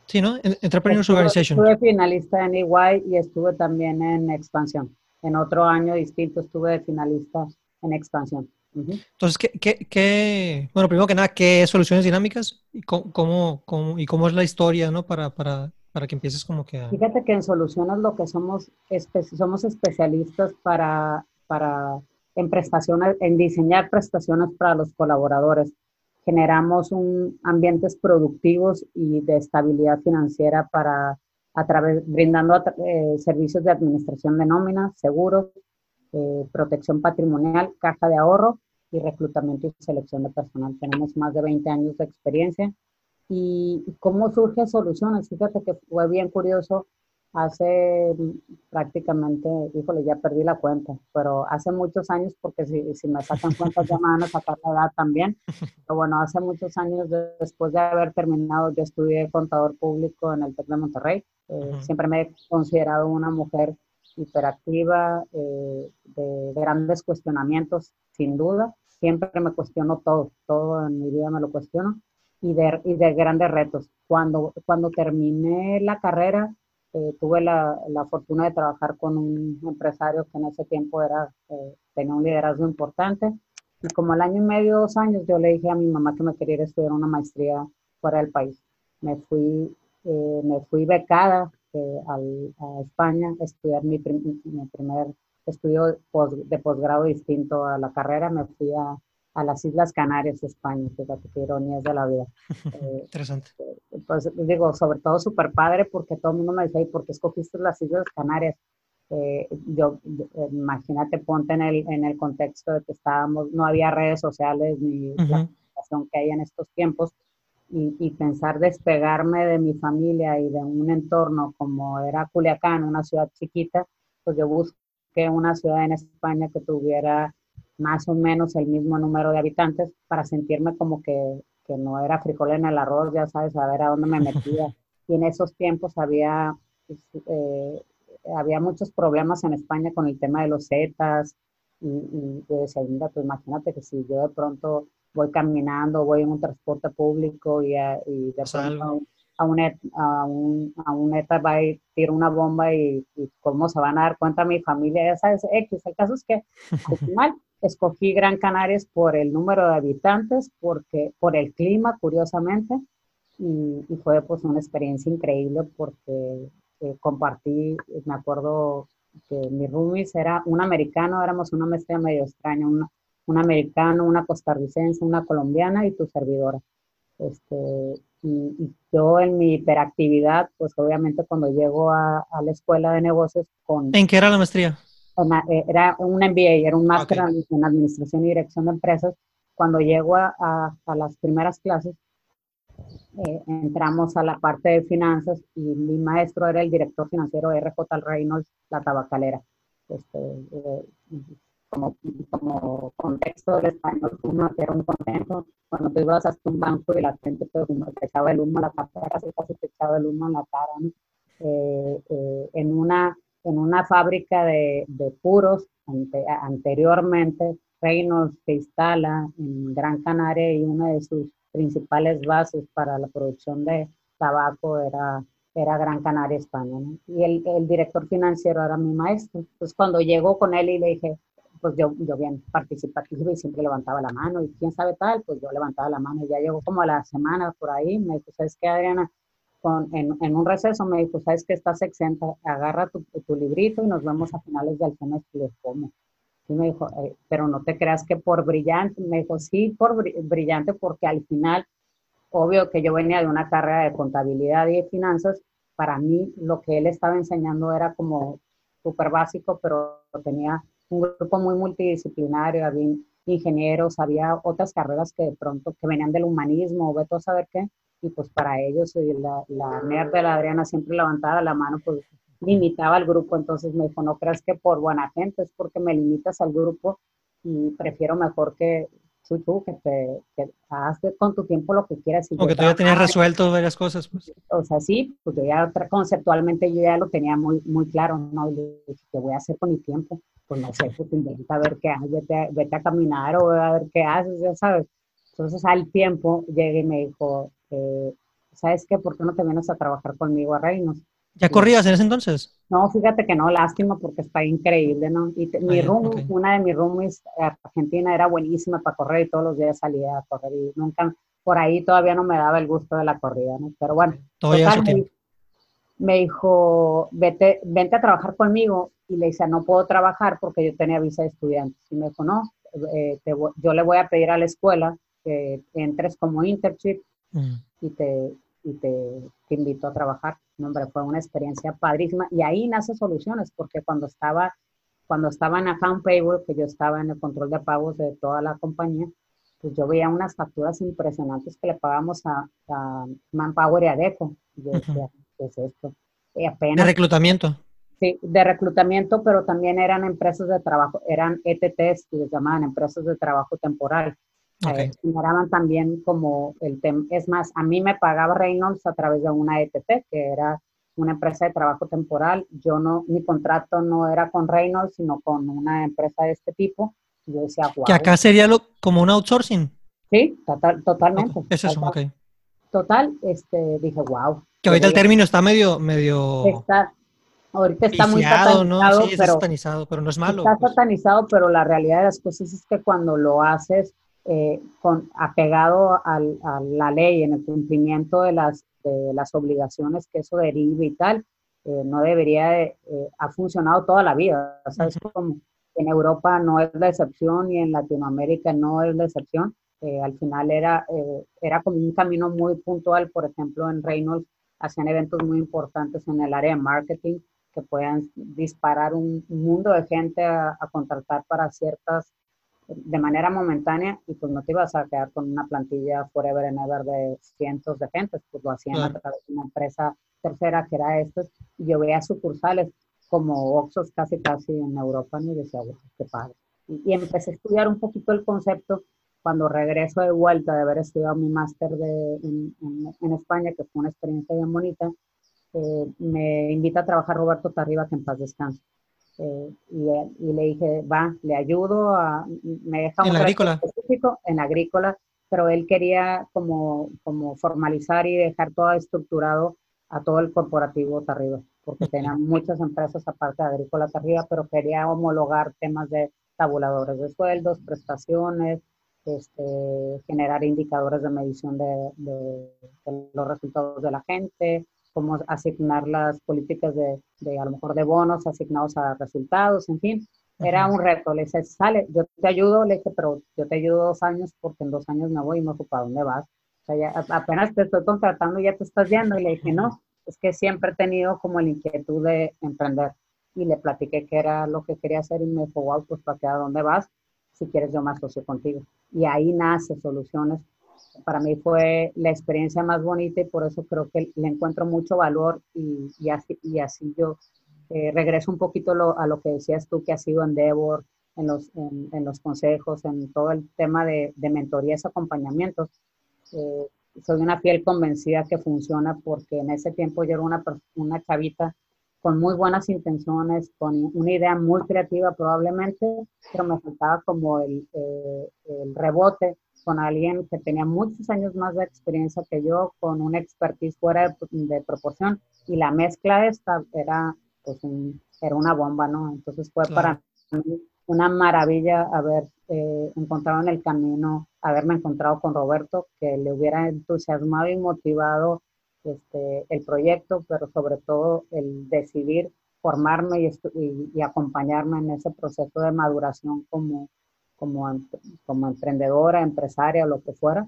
Sí, ¿no? Entrepreneurs Organization. Estuve finalista en EY y estuve también en Expansión. En otro año distinto estuve de finalista en Expansión. Entonces, ¿qué, qué, qué, bueno, primero que nada, ¿qué soluciones dinámicas y cómo, cómo, y cómo es la historia, ¿no? Para, para, para que empieces como que... Fíjate que en soluciones lo que somos, somos especialistas para, para, en prestaciones, en diseñar prestaciones para los colaboradores. Generamos un, ambientes productivos y de estabilidad financiera para, a través, brindando eh, servicios de administración de nóminas, seguros, eh, protección patrimonial, caja de ahorro y reclutamiento y selección de personal. Tenemos más de 20 años de experiencia y cómo surgen soluciones. Fíjate que fue bien curioso hace prácticamente, híjole, ya perdí la cuenta, pero hace muchos años, porque si, si me sacan cuentas ya me van a sacar la edad también, <laughs> pero bueno, hace muchos años después de haber terminado, yo estudié contador público en el TEC de Monterrey, eh, siempre me he considerado una mujer hiperactiva, eh, de, grandes cuestionamientos, sin duda, siempre me cuestiono todo, todo en mi vida me lo cuestiono, y de, y de grandes retos. Cuando, cuando terminé la carrera, eh, tuve la, la, fortuna de trabajar con un empresario que en ese tiempo era, eh, tenía un liderazgo importante. Y como al año y medio, dos años, yo le dije a mi mamá que me quería ir a estudiar una maestría fuera del país. Me fui, eh, me fui becada al, a España a estudiar mi, mi primer estudio de posgrado distinto a la carrera. Me fui a, a las Islas Canarias, España, fíjate qué ironías de la vida. <laughs> Eh, Interesante. Pues digo, sobre todo súper padre porque todo el mundo me dice, ¿y por qué escogiste las Islas Canarias? Eh, yo, imagínate, ponte en el, en el contexto de que estábamos, no había redes sociales ni la comunicación que hay en estos tiempos y, y, pensar despegarme de mi familia y de un entorno como era Culiacán, una ciudad chiquita, pues yo busqué una ciudad en España que tuviera más o menos el mismo número de habitantes para sentirme como que, que no era frijol en el arroz, ya sabes, a ver a dónde me metía. <laughs> Y en esos tiempos había, pues, eh, había muchos problemas en España con el tema de los Zetas. Y, y yo decía, mira, pues imagínate que si yo de pronto voy caminando, voy en un transporte público y, y de pronto a un, a un, a un ETA va a tirar una bomba y, y, cómo se van a dar cuenta mi familia, ya sabes, X. El caso es que <laughs> al final Escogí Gran Canaria por el número de habitantes, porque, por el clima, curiosamente, y, fue pues una experiencia increíble porque eh, compartí, me acuerdo que mi roomies era un americano, éramos una mezcla medio extraña, un americano, una costarricense, una colombiana y tu servidora. Este, y, yo en mi hiperactividad, pues obviamente cuando llego a, a la escuela de negocios con... ¿En qué era la maestría? Eh, era un MBA, era un máster en Administración y Dirección de Empresas. Cuando llego a, a, las primeras clases, eh, entramos a la parte de finanzas y mi maestro era el director financiero de RJ Reynolds, la tabacalera. Este, eh, como, como, contexto del español, uno que era un contento, cuando tú ibas hasta un banco y la gente te, te echaba el humo a la cara, casi te echaba el humo a la cara, ¿no? en una en una fábrica de, de puros anteriormente. Reynolds se instala en Gran Canaria y una de sus principales bases para la producción de tabaco era, era Gran Canaria, España. Y el, el, director financiero era mi maestro. Entonces, cuando llegó con él y le dije, pues yo, yo bien participativo y siempre levantaba la mano, y quién sabe tal, pues yo levantaba la mano. Y ya llegó como a la semana por ahí, me dijo, ¿sabes qué, Adriana? En, un receso me dijo, sabes que estás exenta, agarra tu, librito y nos vemos a finales del semestre. ¿cómo? Y me dijo, eh, pero no te creas que por brillante. Me dijo, sí, por brillante, porque al final, obvio que yo venía de una carrera de contabilidad y de finanzas, para mí lo que él estaba enseñando era como súper básico, pero tenía un grupo muy multidisciplinario, había ingenieros, había otras carreras que de pronto que venían del humanismo, o a saber qué, y pues para ellos la, la nerd de la Adriana siempre levantaba la mano, pues limitaba al grupo, entonces me dijo, no creas que por buena gente, es porque me limitas al grupo y prefiero mejor que tú, que te que hagas con tu tiempo lo que quieras. Y Porque tú ya tenías resuelto varias cosas. Pues. O sea, sí, pues yo ya conceptualmente yo ya lo tenía muy, muy claro, ¿no? Y le dije, ¿qué voy a hacer con mi tiempo? Pues no sé, pues intenta ver qué haces, vete, vete a caminar o a ver qué haces, ya sabes. Entonces al tiempo llegué y me dijo, ¿sabes qué? ¿Por qué no te vienes a trabajar conmigo a Reinos? ¿Ya corrías en ese entonces? No, fíjate que no, lástima porque está increíble, ¿no? Y mi room, una de mis roomies eh, argentina era buenísima para correr y todos los días salía a correr y nunca, por ahí todavía no me daba el gusto de la corrida, ¿no? Pero bueno, total, me, me, dijo, vete, vente a trabajar conmigo y le dice, no puedo trabajar porque yo tenía visa de estudiante. Y me dijo, no, eh, yo le voy a pedir a la escuela que entres como internship Mm. y, te, y te, te, invito a trabajar. No, hombre, fue una experiencia padrísima y ahí nace soluciones porque cuando estaba, cuando estaba en Account Payable, que yo estaba en el control de pagos de toda la compañía, pues yo veía unas facturas impresionantes que le pagamos a, Manpower y a Deco. Y yo decía, ¿qué es esto? de reclutamiento. Sí, de reclutamiento, pero también eran empresas de trabajo, eran ETTs, que les llamaban empresas de trabajo temporal. Okay. Eh, también como el tema, es más, a mí me pagaba Reynolds a través de una ETT, que era una empresa de trabajo temporal. Yo no, mi contrato no era con Reynolds, sino con una empresa de este tipo. yo decía, wow. Que acá sería lo, como un outsourcing. Sí, total, totalmente. es eso, ok. Total, este, dije, wow. Que ahorita el término está medio, medio. Está, ahorita está muy satanizado, ¿no? Sí, pero, satanizado, pero no es malo. Está pues. satanizado, pero la realidad de las cosas es que cuando lo haces eh, con, apegado a la ley, en el cumplimiento de las, de las obligaciones que eso deriva y tal, eh, no debería de, eh, ha funcionado toda la vida. ¿Sabes? Como en Europa no es la excepción y en Latinoamérica no es la excepción. al final era, era como un camino muy puntual, por ejemplo, en Reynolds hacían eventos muy importantes en el área de marketing que puedan disparar un mundo de gente a, contratar para ciertas, de manera momentánea, y pues no te ibas a quedar con una plantilla forever and ever de cientos de gentes, pues lo hacían a través de una empresa tercera que era esta, y yo veía sucursales como Oxos casi casi en Europa, ¿no? y decía, wow, qué padre. Y, empecé a estudiar un poquito el concepto cuando regreso de vuelta de haber estudiado mi máster en, en, España, que fue una experiencia bien bonita, eh, me invita a trabajar Roberto Tarriba, que en paz descanse. Eh, y, y, le dije, va, le ayudo, a, me deja un ¿En agrícola? específico en agrícola, pero él quería como, como formalizar y dejar todo estructurado a todo el corporativo Tarriba, porque tenía <laughs> muchas empresas aparte de agrícola Tarriba, pero quería homologar temas de tabuladores de sueldos, prestaciones, este, generar indicadores de medición de, los resultados de la gente, cómo asignar las políticas de, de, a lo mejor de bonos asignados a resultados, en fin. Era un reto, le dije, sale, yo te ayudo, le dije, pero yo te ayudo dos años porque en dos años me voy y me ocupo a dónde vas. O sea, ya, apenas te estoy contratando y ya te estás yendo. Y le dije, no, es que siempre he tenido como la inquietud de emprender. Y le platiqué qué era lo que quería hacer y me dijo, wow, pues para qué a dónde vas, si quieres yo me asocio contigo. Y ahí nace Soluciones para mí fue la experiencia más bonita y por eso creo que le encuentro mucho valor y, y así, y así yo eh, regreso un poquito a lo que decías tú que ha sido Endeavor, en los, en, los consejos, en todo el tema de, de mentorías, acompañamientos. Eh, soy una fiel convencida que funciona porque en ese tiempo yo era una, una chavita con muy buenas intenciones, con una idea muy creativa probablemente, pero me faltaba como el, eh, el rebote con alguien que tenía muchos años más de experiencia que yo, con una expertise fuera de, proporción, y la mezcla esta era, pues, era una bomba, ¿no? Entonces fue para mí una maravilla haber eh, encontrado en el camino, haberme encontrado con Roberto, que le hubiera entusiasmado y motivado este, el proyecto, pero sobre todo el decidir formarme y, y acompañarme en ese proceso de maduración como, como, como emprendedora, empresaria o lo que fuera.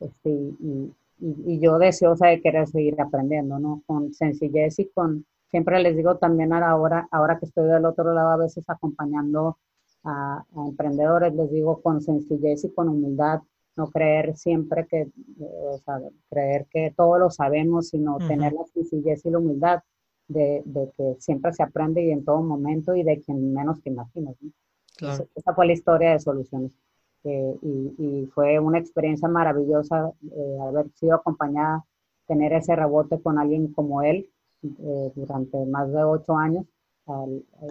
Este, y, y, yo deseosa de querer seguir aprendiendo, ¿no? Con sencillez y con, siempre les digo también ahora, ahora que estoy del otro lado a veces acompañando a, emprendedores, les digo con sencillez y con humildad, no creer siempre que, o sea, creer que todo lo sabemos, sino tener la sencillez y la humildad de, de, que siempre se aprende y en todo momento y de quien menos te imaginas. ¿no? Esa fue la historia de Soluciones. Eh, y, fue una experiencia maravillosa eh, haber sido acompañada, tener ese rebote con alguien como él eh, durante más de ocho años.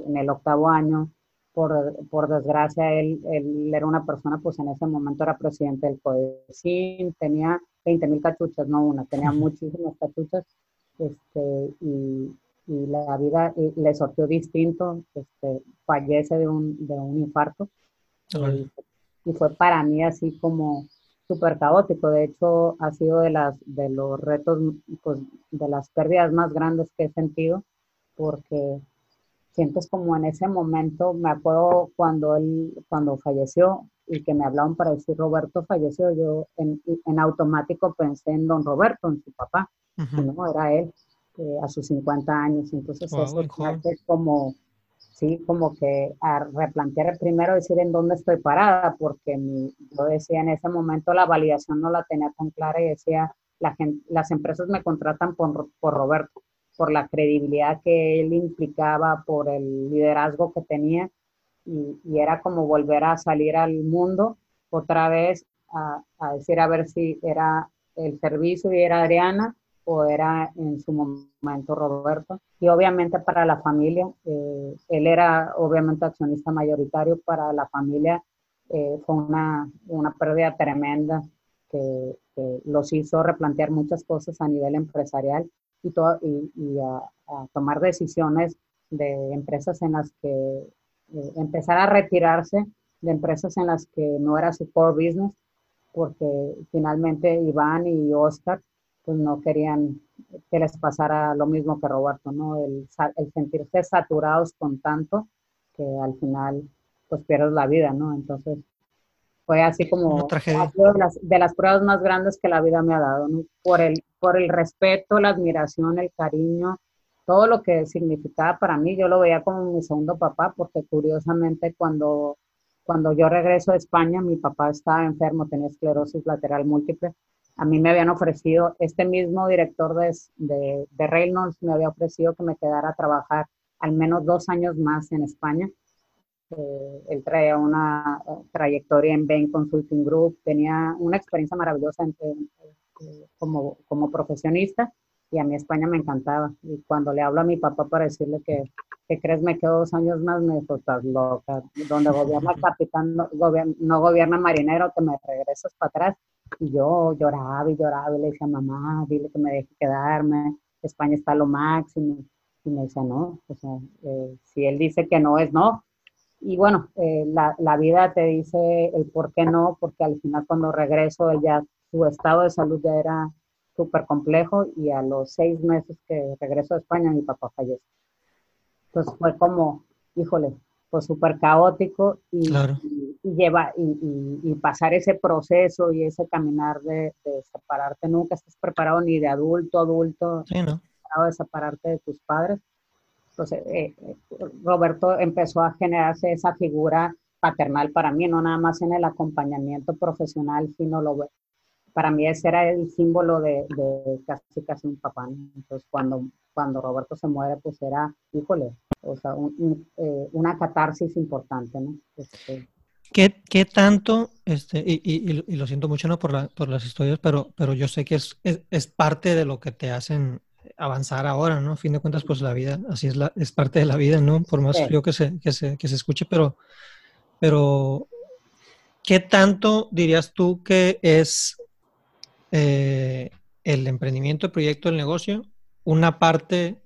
en el octavo año, por, por desgracia, él, él, era una persona, pues en ese momento era presidente del CODECIN, tenía 20 mil cachuchas, no una, tenía <laughs> muchísimas cachuchas. Este, y, y la vida le sortió distinto, este, fallece de un, de un infarto. Y, fue para mí así como súper caótico. De hecho, ha sido de, las, de los retos, pues, de las pérdidas más grandes que he sentido, porque sientes como en ese momento, me acuerdo cuando él, cuando falleció y que me hablaban para decir Roberto falleció, yo en, en automático pensé en don Roberto, en su papá, no, era él. Eh, a sus 50 años. Entonces, eso es como, sí, como que a replantear primero, decir en dónde estoy parada, porque yo decía en ese momento la validación no la tenía tan clara y decía, la gente, las empresas me contratan por, por Roberto, por la credibilidad que él implicaba, por el liderazgo que tenía, y, y era como volver a salir al mundo otra vez a, a decir a ver si era el servicio y era Adriana o era en su momento Roberto. Y obviamente para la familia, eh, él era obviamente accionista mayoritario, para la familia eh, fue una, una, pérdida tremenda que, los hizo replantear muchas cosas a nivel empresarial y, todo, y, a, tomar decisiones de empresas en las que eh, empezar a retirarse de empresas en las que no era su core business porque finalmente Iván y Oscar pues no querían que les pasara lo mismo que Roberto, ¿no? El, el sentirse saturados con tanto que al final pues pierdes la vida, ¿no? Entonces fue así como de las, de las, pruebas más grandes que la vida me ha dado, ¿no? Por el, por el respeto, la admiración, el cariño, todo lo que significaba para mí, yo lo veía como mi segundo papá, porque curiosamente cuando cuando yo regreso a España, mi papá estaba enfermo, tenía esclerosis lateral múltiple. A mí me habían ofrecido, este mismo director de, de, de Reynolds me había ofrecido que me quedara a trabajar al menos dos años más en España. Eh, él traía una eh, trayectoria en Bain Consulting Group, tenía una experiencia maravillosa eh, como, como profesionista y a mí España me encantaba. Y cuando le hablo a mi papá para decirle que, que crees me quedo dos años más, me dijo, estás loca, donde gobierna capitán, no, gobierna, marinero, que me regresas para atrás. Y yo lloraba y lloraba y le decía, mamá, dile que me deje quedarme, España está lo máximo. Y me decía, no, o sea, eh, si él dice que no es no. Y bueno, eh, la, la vida te dice el por qué no, porque al final cuando regreso, él su estado de salud ya era súper complejo y a los seis meses que regreso a España mi papá falleció. Entonces fue como, híjole, pues súper caótico y, y, lleva, y, y, pasar ese proceso y ese caminar de, separarte, nunca estás preparado ni de adulto, adulto, sí, ¿no? de separarte de tus padres. Entonces, eh, eh, Roberto empezó a generarse esa figura paternal para mí, no nada más en el acompañamiento profesional, sino lo, para mí ese era el símbolo de, casi casi un papá. Entonces, cuando, cuando Roberto se muere, pues era, híjole, o sea, eh, una catarsis importante, ¿no? Este, ¿Qué, ¿Qué, tanto, este, y, y, y, lo siento mucho ¿no? por, la, por las historias, pero, pero yo sé que es, es, es, parte de lo que te hacen avanzar ahora, ¿no? A fin de cuentas, pues la vida, así es, la, es parte de la vida, ¿no? Por más frío que se, que se, que se escuche, pero, pero ¿qué tanto dirías tú que es eh, el emprendimiento, el proyecto, el negocio, una parte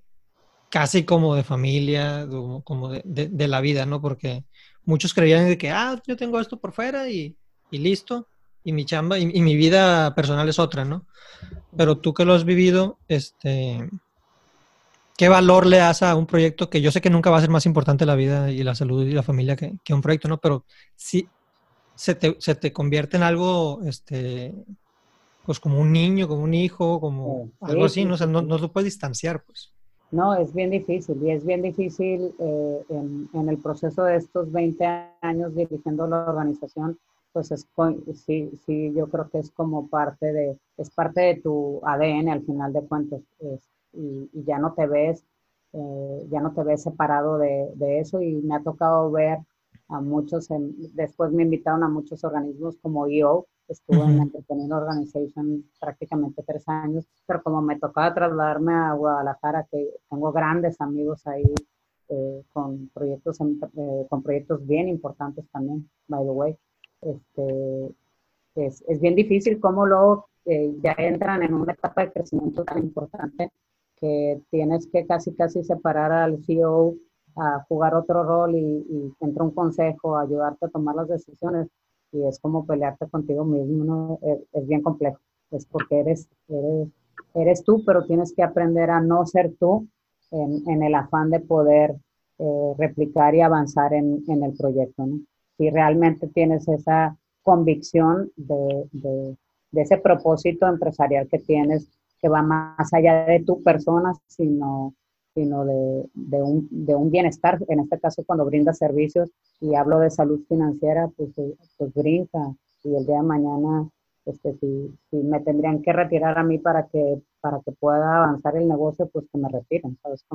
casi como de familia, como de, la vida, ¿no? Porque muchos creían de que, ah, yo tengo esto por fuera y, listo, y mi chamba y, mi vida personal es otra, ¿no? Pero tú que lo has vivido, este, ¿qué valor le das a un proyecto que yo sé que nunca va a ser más importante la vida y la salud y la familia que, que un proyecto, ¿no? Pero sí se te, se te convierte en algo, este, pues como un niño, como un hijo, como algo así, ¿no? O no, no, lo puedes distanciar, pues. No, es bien difícil y es bien difícil eh, en, en, el proceso de estos 20 años dirigiendo la organización, pues es, sí, sí, yo creo que es como parte de, es parte de tu ADN al final de cuentas y, y, ya no te ves, eh, ya no te ves separado de, de, eso y me ha tocado ver a muchos, después me invitaron a muchos organismos como EO, Estuve en la Entrepreneur Organization prácticamente tres años, pero como me tocaba trasladarme a Guadalajara, que tengo grandes amigos ahí eh, con, proyectos, eh, con proyectos bien importantes también, by the way, este, es, es bien difícil cómo luego eh, ya entran en una etapa de crecimiento tan importante que tienes que casi casi separar al CEO a jugar otro rol y, y entra un consejo, a ayudarte a tomar las decisiones y es como pelearte contigo mismo, ¿no? es, bien complejo, es porque eres, eres, eres, tú, pero tienes que aprender a no ser tú en, en el afán de poder eh, replicar y avanzar en, en, el proyecto. Si realmente tienes esa convicción de, de, de ese propósito empresarial que tienes, que va más allá de tu persona, sino sino de, de, un, de, un, bienestar. En este caso, cuando brinda servicios y hablo de salud financiera, pues, eh, pues brinda. Y el día de mañana, este, si, si, me tendrían que retirar a mí para que, para que pueda avanzar el negocio, pues que me retiren, ¿sabes?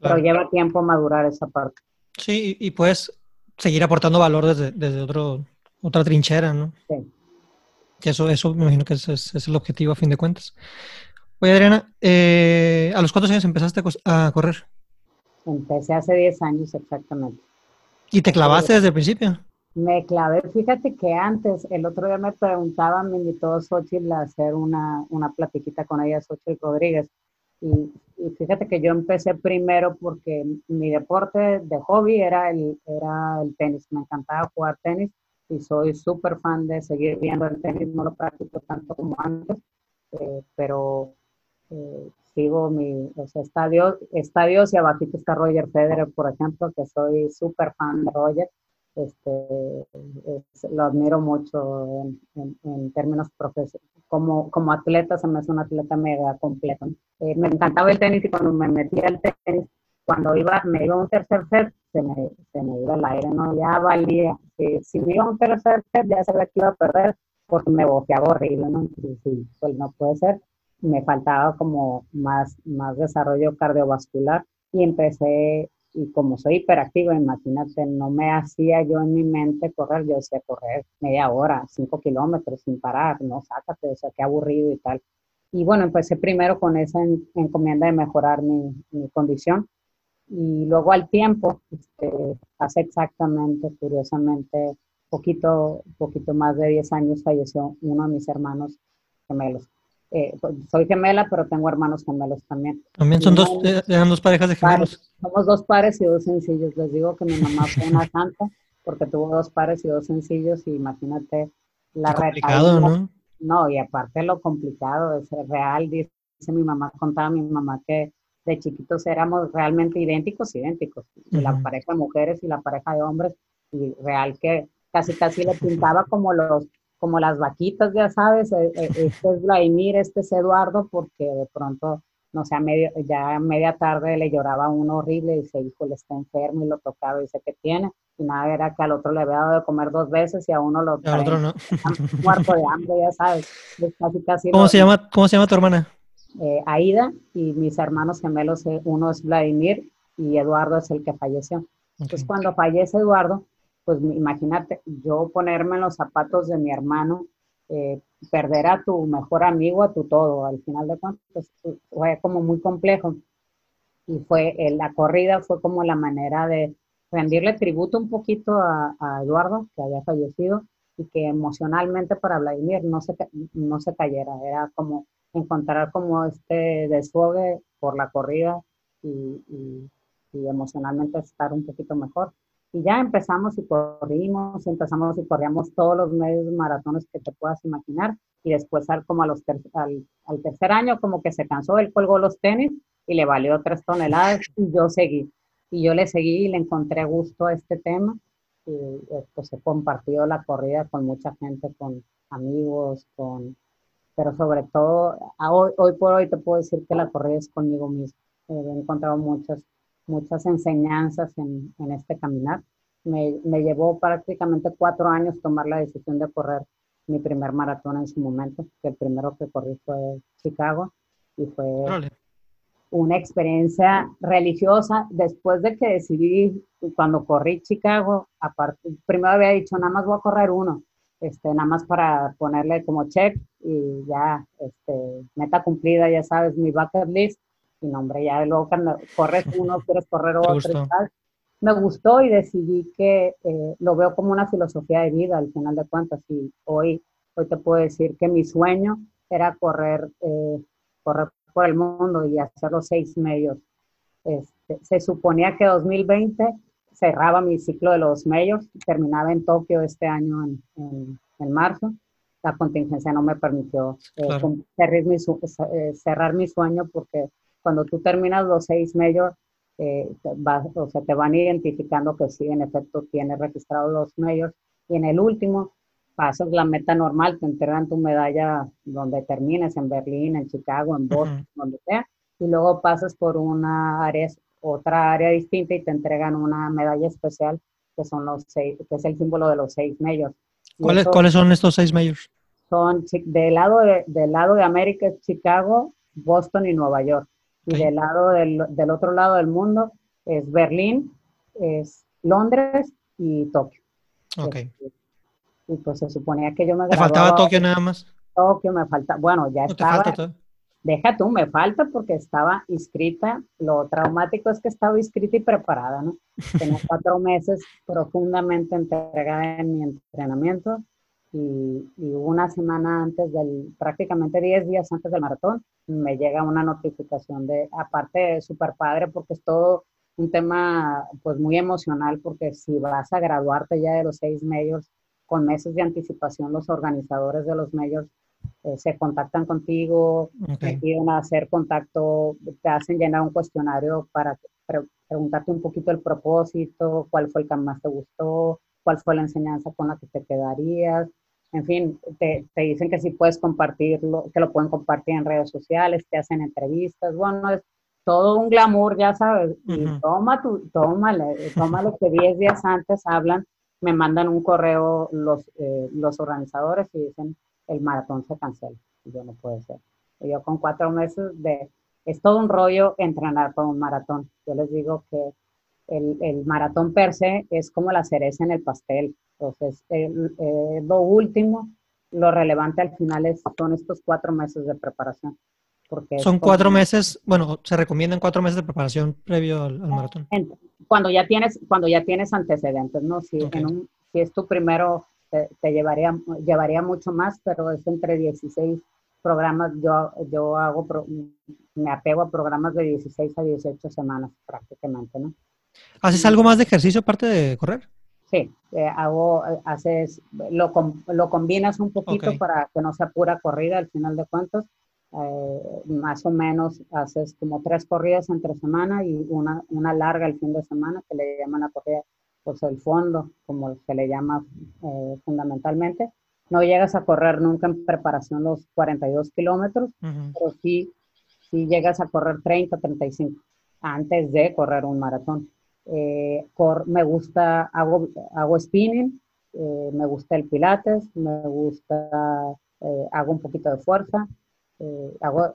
Pero lleva tiempo madurar esa parte. Sí, y, puedes seguir aportando valor desde, desde otro, otra trinchera, ¿no? Sí. Eso, eso me imagino que ese es, el objetivo a fin de cuentas. Oye, Adriana, eh, ¿a los cuántos años empezaste a correr? Empecé hace 10 años exactamente. ¿Y te clavaste desde el principio? Me clavé, fíjate que antes, el otro día me preguntaban, me invitó Xochitl a hacer una, una platiquita con ella, Xochitl Rodríguez. Y, fíjate que yo empecé primero porque mi deporte de hobby era el, era el tenis. Me encantaba jugar tenis y soy súper fan de seguir viendo el tenis. No lo practico tanto como antes, eh, pero eh, sigo mi, o sea, está Dios, y abajito está Roger Federer, por ejemplo, que soy súper fan de Roger. Este, lo admiro mucho en, en, términos profesionales. Como, como atleta, se me hace un atleta mega completo. Eh, me encantaba el tenis y cuando me metí al tenis, cuando iba, me iba a un tercer set, se me, se me iba el aire, ¿no? Ya valía. Si, si me iba a un tercer set, ya sabía que iba a perder porque me bofeaba horrible, ¿no? Sí, sí, pues no puede ser me faltaba como más, más desarrollo cardiovascular y empecé, y como soy hiperactiva, imagínate, no me hacía yo en mi mente correr, yo decía correr media hora, cinco kilómetros sin parar, no, sácate, o sea, qué aburrido y tal. Y bueno, empecé primero con esa encomienda de mejorar mi, condición y luego al tiempo, este, hace exactamente, curiosamente, poquito, poquito más de 10 años falleció uno de mis hermanos gemelos. Eh, pues, soy gemela, pero tengo hermanos gemelos también. También son dos, eh, eran dos parejas de gemelos. Somos dos pares y dos sencillos. Les digo que mi mamá fue una santa porque tuvo dos pares y dos sencillos y imagínate la complicado, ¿no? No, y aparte lo complicado, es real, dice mi mamá, contaba mi mamá que de chiquitos éramos realmente idénticos, idénticos, la pareja de mujeres y la pareja de hombres, y real que casi casi le pintaba como los como las vaquitas, ya sabes, eh, eh, este es Vladimir, este es Eduardo, porque de pronto, no sé, medio, ya a media tarde le lloraba uno horrible y dice, hijo, le está enfermo y lo tocaba y dice, ¿qué tiene? Y nada, era que al otro le había dado de comer dos veces y a uno lo... Al otro no. Muerto de hambre, ya sabes. Casi, casi ¿Cómo, se llama, ¿Cómo se llama tu hermana? Eh, Aida y mis hermanos gemelos, uno es Vladimir y Eduardo es el que falleció. Entonces, cuando fallece Eduardo, pues imagínate, yo ponerme en los zapatos de mi hermano, eh, perder a tu mejor amigo, a tu todo, al final de cuentas, pues, fue como muy complejo. Y fue, eh, la corrida fue como la manera de rendirle tributo un poquito a, Eduardo, que había fallecido, y que emocionalmente para Vladimir no se, no se cayera, era como encontrar como este desfogue por la corrida y, y emocionalmente estar un poquito mejor. Y ya empezamos y corrimos, empezamos y corríamos todos los medios maratones que te puedas imaginar. Y después, al, como a los al, al, tercer año, como que se cansó, él colgó los tenis y le valió tres toneladas y yo seguí. Y yo le seguí y le encontré gusto a este tema. Y pues se compartió la corrida con mucha gente, con amigos, con... Pero sobre todo, hoy, hoy por hoy te puedo decir que la corrida es conmigo mismo. he encontrado muchas muchas enseñanzas en, en este caminar. Me, me, llevó prácticamente cuatro años tomar la decisión de correr mi primer maratón en su momento, que el primero que corrí fue Chicago y fue una experiencia religiosa. Después de que decidí, cuando corrí Chicago, aparte, primero había dicho, nada más voy a correr uno, este, nada más para ponerle como check y ya, este, meta cumplida, ya sabes, mi bucket list y no, hombre, ya luego cuando corres uno, <laughs> quieres correr otro Me gustó y decidí que eh, lo veo como una filosofía de vida al final de cuentas. Y hoy, hoy te puedo decir que mi sueño era correr, eh, correr por el mundo y hacer los seis medios. Este, se suponía que 2020 cerraba mi ciclo de los medios, terminaba en Tokio este año en, en, marzo. La contingencia no me permitió eh, cerrar, mi, cerrar mi sueño porque cuando tú terminas los seis medios, eh, o sea, te van identificando que sí, en efecto, tienes registrados los medios. Y en el último, pasas la meta normal, te entregan tu medalla donde termines, en Berlín, en Chicago, en Boston, donde sea. y luego pasas por una área, otra área distinta y te entregan una medalla especial que son los seis, que es el símbolo de los seis medios. ¿Cuáles, ¿Cuáles son estos seis mayors? Son del lado de, del lado de América es Chicago, Boston y Nueva York. Y del lado del, del, otro lado del mundo es Berlín, es Londres y Tokio. Ok. Y pues se suponía que yo me ¿Te faltaba Tokio nada más? Tokio me falta, bueno, ya estaba. Deja tú, me falta porque estaba inscrita. Lo traumático es que estaba inscrita y preparada, ¿no? <laughs> Tenía cuatro meses profundamente entregada en mi entrenamiento y, una semana antes del, prácticamente 10 días antes del maratón, me llega una notificación de, aparte súper padre porque es todo un tema pues muy emocional porque si vas a graduarte ya de los seis medios con meses de anticipación, los organizadores de los medios eh, se contactan contigo, te piden hacer contacto, te hacen llenar un cuestionario para preguntarte un poquito el propósito, cuál fue el que más te gustó, cuál fue la enseñanza con la que te quedarías, en fin, te, te, dicen que si puedes compartirlo, que lo pueden compartir en redes sociales, te hacen entrevistas, bueno, es todo un glamour, ya sabes, y toma tu, tómale, tómale que 10 días antes hablan, me mandan un correo los, eh, los organizadores y dicen, el maratón se cancela, y yo no puede ser. Y yo con cuatro meses de, es todo un rollo entrenar para un maratón. Yo les digo que el, el maratón per se es como la cereza en el pastel, entonces, eh, lo último, lo relevante al final es, son estos cuatro meses de preparación. Porque son cuatro meses, bueno, se recomiendan cuatro meses de preparación previo al, maratón. Cuando ya tienes, cuando ya tienes antecedentes, ¿no? Si, en un, si es tu primero, te, llevaría, llevaría mucho más, pero es entre 16 programas. Yo, yo hago, me apego a programas de 16 a 18 semanas prácticamente, ¿no? ¿Haces algo más de ejercicio aparte de correr? Sí, eh, hago, eh, haces, lo, lo combinas un poquito para que no sea pura corrida al final de cuentas. Eh, más o menos haces como tres corridas entre semana y una, una larga el fin de semana que le llaman la corrida, pues el fondo, como se le llama fundamentalmente. No llegas a correr nunca en preparación los 42 kilómetros, pero sí, sí llegas a correr 30, 35 antes de correr un maratón. Eh, me gusta, hago, hago spinning, eh, me gusta el pilates, me gusta, eh, hago un poquito de fuerza, hago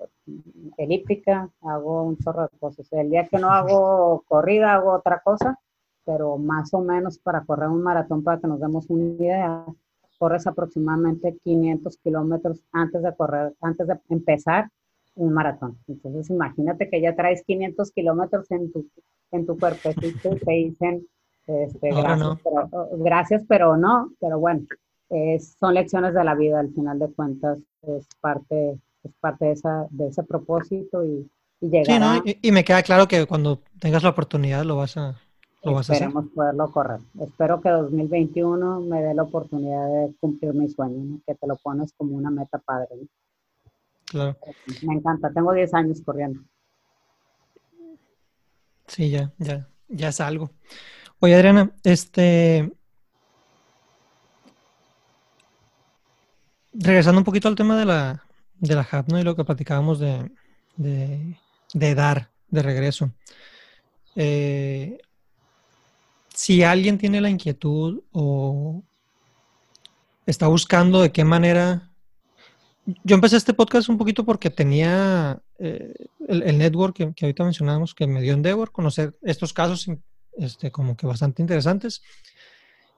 elíptica, hago un chorro de cosas. El día que no hago corrida, hago otra cosa, pero más o menos para correr un maratón, para que nos demos una idea, corres aproximadamente 500 kilómetros antes de correr, antes de empezar un maratón. Entonces, imagínate que ya traes 500 kilómetros en tu, en tu cuerpecito y te dicen, este, gracias, pero, gracias, pero no, pero bueno, son lecciones de la vida, al final de cuentas, es parte, es parte de, esa, de ese propósito y, y llegar sí, y, me queda claro que cuando tengas la oportunidad lo vas a, lo vas a hacer. Esperemos poderlo correr. Espero que 2021 me dé la oportunidad de cumplir mi sueño, que te lo pones como una meta padre. Claro. Me encanta, tengo 10 años corriendo. Sí, ya, ya, ya es algo. Oye, Adriana, este. Regresando un poquito al tema de la, de la HAP, ¿no? Y lo que platicábamos de, de, dar de regreso. Eh, si alguien tiene la inquietud o está buscando de qué manera yo empecé este podcast un poquito porque tenía eh, el, network que, ahorita mencionábamos que me dio Endeavor, conocer estos casos este, como que bastante interesantes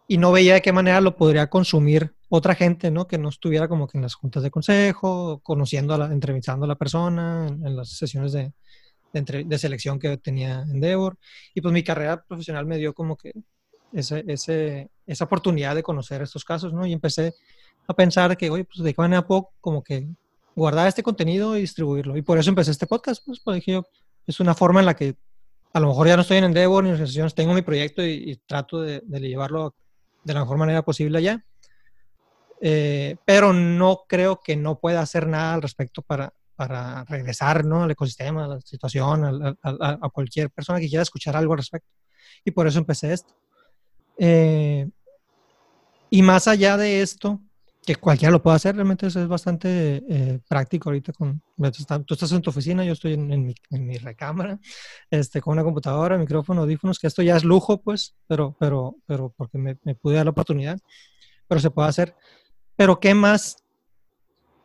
y no veía de qué manera lo podría consumir otra gente, ¿no? Que no estuviera como que en las juntas de consejo, conociendo, a la, entrevistando a la persona, en, las sesiones de, selección que tenía Endeavor. Y pues mi carrera profesional me dio como que esa oportunidad de conocer estos casos, ¿no? Y empecé a pensar que, oye, pues de qué manera puedo como que guardar este contenido y distribuirlo. Y por eso empecé este podcast, pues, porque dije yo, es una forma en la que a lo mejor ya no estoy en Endeavor ni en organizaciones, tengo mi proyecto y, trato de, llevarlo de la mejor manera posible allá. Eh, pero no creo que no pueda hacer nada al respecto para, para regresar ¿no? al ecosistema, a la situación, a, a, cualquier persona que quiera escuchar algo al respecto. Y por eso empecé esto. Eh, y más allá de esto, que cualquiera lo puede hacer, realmente eso es bastante eh, práctico ahorita. Con, tú estás en tu oficina, yo estoy en, mi, en, mi, recámara, este, con una computadora, micrófono, audífonos, que esto ya es lujo, pues, pero, pero, pero porque me, me pude dar la oportunidad, pero se puede hacer. Pero, ¿qué más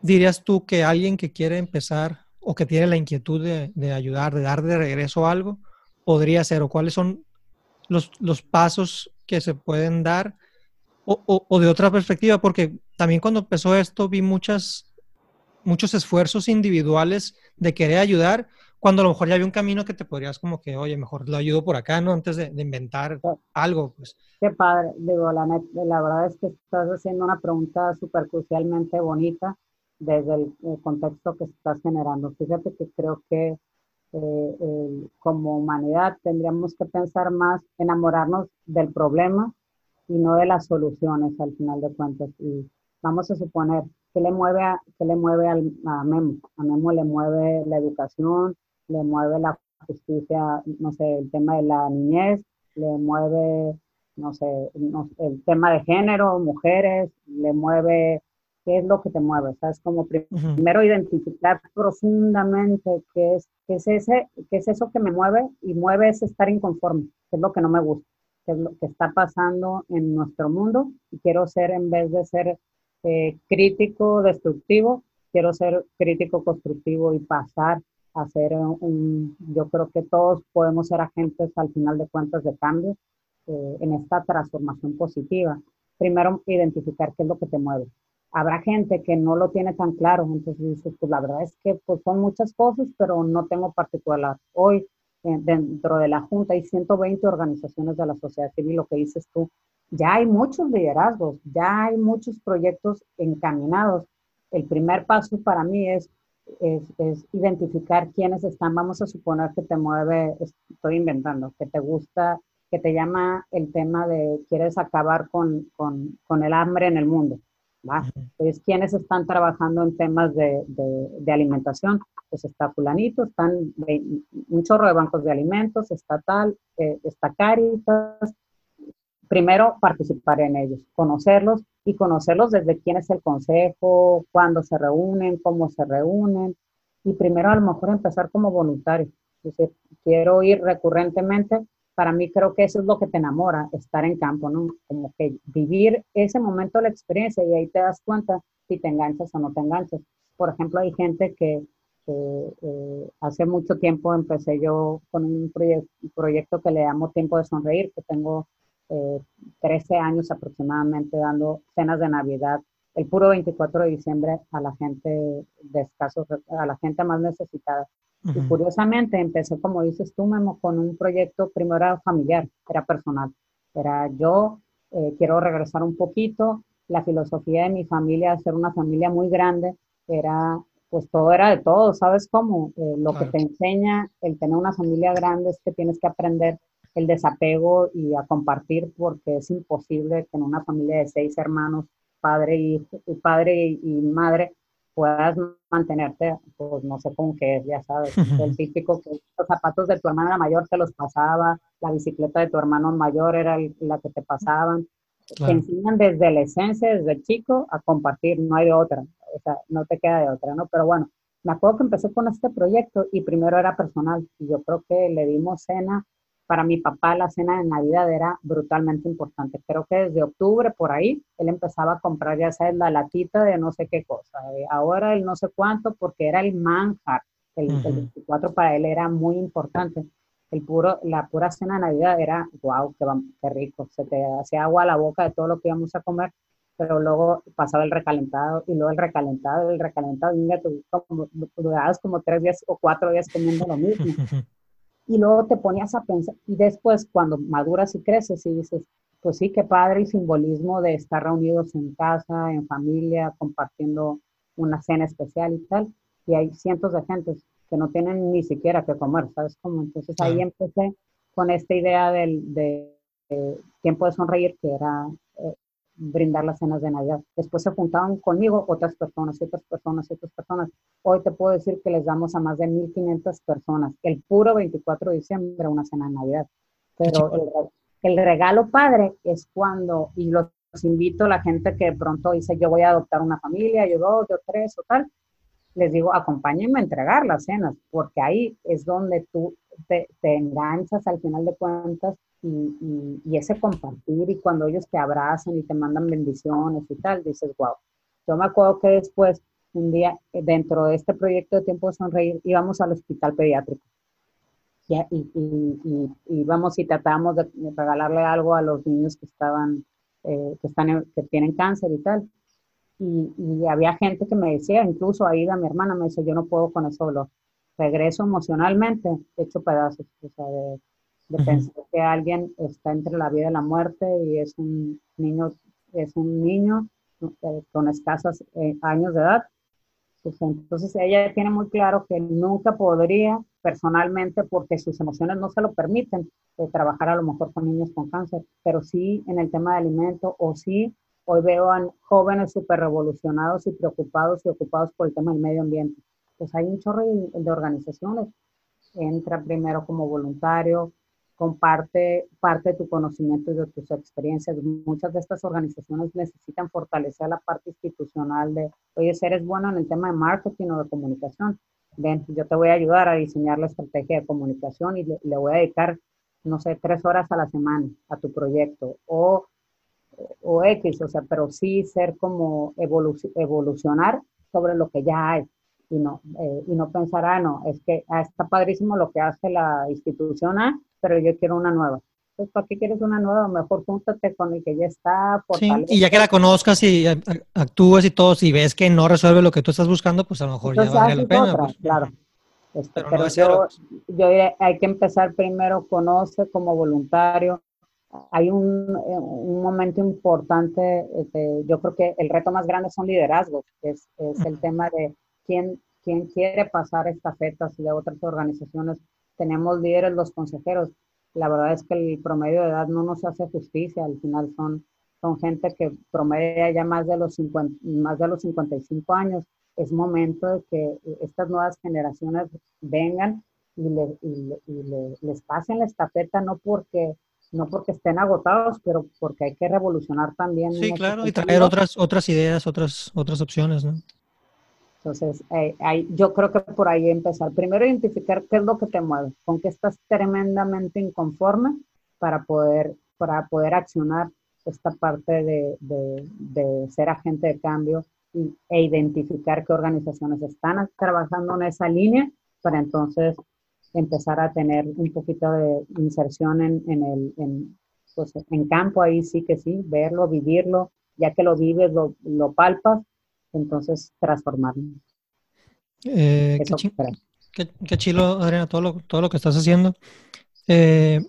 dirías tú que alguien que quiere empezar o que tiene la inquietud de, de ayudar, de dar de regreso algo, podría hacer? ¿O cuáles son los, los pasos que se pueden dar? O, o, de otra perspectiva, porque también cuando empezó esto vi muchas, muchos esfuerzos individuales de querer ayudar, cuando a lo mejor ya había un camino que te podrías como que, oye, mejor lo ayudo por acá, ¿no? Antes de, inventar algo, pues. Qué padre, digo, la, la verdad es que estás haciendo una pregunta súper crucialmente bonita desde el, contexto que estás generando. Fíjate que creo que eh, como humanidad tendríamos que pensar más, enamorarnos del problema y no de las soluciones al final de cuentas. Y vamos a suponer, ¿qué le mueve a, qué le mueve al, a Memo? A Memo le mueve la educación, le mueve la justicia, no sé, el tema de la niñez, le mueve, no sé, el tema de género, mujeres, le mueve, ¿qué es lo que te mueve? ¿Sabes? Como primero identificar profundamente qué es, qué es, ese, qué es eso que me mueve y mueve es estar inconforme, que es lo que no me gusta qué es lo que está pasando en nuestro mundo y quiero ser, en vez de ser eh, crítico, destructivo, quiero ser crítico, constructivo y pasar a ser un, yo creo que todos podemos ser agentes al final de cuentas de cambio eh, en esta transformación positiva. Primero, identificar qué es lo que te mueve. Habrá gente que no lo tiene tan claro, entonces dices, pues la verdad es que pues, son muchas cosas, pero no tengo particular. Hoy dentro de la Junta hay 120 organizaciones de la sociedad civil, lo que dices tú, ya hay muchos liderazgos, ya hay muchos proyectos encaminados. El primer paso para mí es, es, identificar quiénes están. Vamos a suponer que te mueve, estoy inventando, que te gusta, que te llama el tema de quieres acabar con, con, con el hambre en el mundo. ¿va? Entonces, ¿quiénes están trabajando en temas de, de, de alimentación? pues está fulanito, están un chorro de bancos de alimentos, está tal, eh, está Caritas. Primero, participar en ellos, conocerlos y conocerlos desde quién es el consejo, cuándo se reúnen, cómo se reúnen. Y primero a lo mejor empezar como voluntario. Es decir, quiero ir recurrentemente. Para mí creo que eso es lo que te enamora, estar en campo, ¿no? Como que vivir ese momento de la experiencia y ahí te das cuenta si te enganchas o no te enganchas. Por ejemplo, hay gente que eh, hace mucho tiempo empecé yo con un proyecto que le llamo Tiempo de Sonreír, que tengo 13 eh, años aproximadamente dando cenas de Navidad el puro 24 de diciembre a la gente de escasos, a la gente más necesitada. Y curiosamente empecé, como dices tú, Memo, con un proyecto, primero era familiar, era personal. Era yo, eh, quiero regresar un poquito, la filosofía de mi familia, ser una familia muy grande, era pues todo era de todo, ¿sabes cómo? Eh, lo que te enseña el tener una familia grande es que tienes que aprender el desapego y a compartir porque es imposible que en una familia de seis hermanos, padre y, padre y, madre, puedas mantenerte, pues no sé con qué ya sabes, <laughs> el típico que los zapatos de tu hermana mayor te los pasaba, la bicicleta de tu hermano mayor era la que te pasaban. Te enseñan desde la esencia, desde chico, a compartir, no hay de otra o sea, no te queda de otra, ¿no? Pero bueno, me acuerdo que empecé con este proyecto y primero era personal y yo creo que le dimos cena. Para mi papá la cena de Navidad era brutalmente importante. Creo que desde octubre por ahí él empezaba a comprar ya sabes la latita de no sé qué cosa. Ahora el no sé cuánto porque era el manjar. El, 24 para él era muy importante. El puro, la pura cena de Navidad era, wow, qué, qué rico. Se te hacía agua a la boca de todo lo que íbamos a comer pero luego pasaba el recalentado y luego el recalentado, el recalentado, y tú como, durabas como tres días o cuatro días comiendo lo mismo. <laughs> Y luego te ponías a pensar, y después cuando maduras y creces y dices, pues sí, qué padre y simbolismo de estar reunidos en casa, en familia, compartiendo una cena especial y tal, y hay cientos de gentes que no tienen ni siquiera que comer, ¿sabes cómo? Entonces ahí empecé con esta idea del de, tiempo de sonreír, que era eh, brindar las cenas de Navidad. Después se juntaban conmigo otras personas, otras personas, otras personas. Hoy te puedo decir que les damos a más de 1.500 personas el puro 24 de diciembre una cena de Navidad. Pero el, regalo padre es cuando, y lo invito a la gente que de pronto dice, yo voy a adoptar una familia, yo dos, yo tres o tal, les digo, acompáñenme a entregar las cenas, porque ahí es donde tú te, enganchas al final de cuentas y, y, ese compartir y cuando ellos te abrazan y te mandan bendiciones y tal, dices, wow. Yo me acuerdo que después, un día, dentro de este proyecto de Tiempo de Sonreír, íbamos al hospital pediátrico. Y, y, íbamos y tratábamos de regalarle algo a los niños que estaban, eh, que, están, que tienen cáncer y tal. Y, había gente que me decía, incluso Aida, mi hermana, me dice, yo no puedo con eso dolor. Regreso emocionalmente, hecho pedazos, o sea, de, pensar que alguien está entre la vida y la muerte y es un niño, es un niño eh, con escasos eh, años de edad. Pues entonces ella tiene muy claro que nunca podría personalmente, porque sus emociones no se lo permiten, eh, trabajar a lo mejor con niños con cáncer, pero sí en el tema de alimento o sí Hoy veo a jóvenes súper revolucionados y preocupados y ocupados por el tema del medio ambiente. Pues hay un chorro de, organizaciones. Entra primero como voluntario, comparte parte de tu conocimiento y de tus experiencias. Muchas de estas organizaciones necesitan fortalecer la parte institucional de, oye, si eres bueno en el tema de marketing o de comunicación, ven, yo te voy a ayudar a diseñar la estrategia de comunicación y le, le voy a dedicar, no sé, tres horas a la semana a tu proyecto. O o X, o sea, pero sí ser como evolucionar sobre lo que ya hay y no, eh, y no pensar, ah, no, es que ah, está padrísimo lo que hace la institución A, pero yo quiero una nueva. Pues, ¿para qué quieres una nueva? Mejor júntate con el que ya está. Sí, y ya que la conozcas y actúes y todo, si ves que no resuelve lo que tú estás buscando, pues a lo mejor ya vale la pena. Pues. Claro. Este, pero, yo, yo diré, hay que empezar primero, conoce como voluntario, hay un, eh, un momento importante, este, yo creo que el reto más grande son liderazgos, es, es el tema de quién, quién quiere pasar estafetas y de otras organizaciones. Tenemos líderes, los consejeros. La verdad es que el promedio de edad no nos hace justicia, al final son, son gente que promedia ya más de, los 50, más de los 55 años. Es momento de que estas nuevas generaciones vengan y, le, y, y les pasen la estafeta, no porque no porque estén agotados, pero porque hay que revolucionar también. Sí, claro, y traer otras, otras ideas, otras, otras opciones, ¿no? Entonces, eh, yo creo que por ahí empezar. Primero, identificar qué es lo que te mueve, con qué estás tremendamente inconforme para poder, para poder accionar esta parte de, de, ser agente de cambio y, e identificar qué organizaciones están trabajando en esa línea para entonces empezar a tener un poquito de inserción en, en el en, pues, en campo, ahí sí que sí, verlo, vivirlo, ya que lo vives, lo, lo palpas, entonces transformarlo. Eh, qué, qué, chilo, Adriana, todo lo, todo lo que estás haciendo. Eh,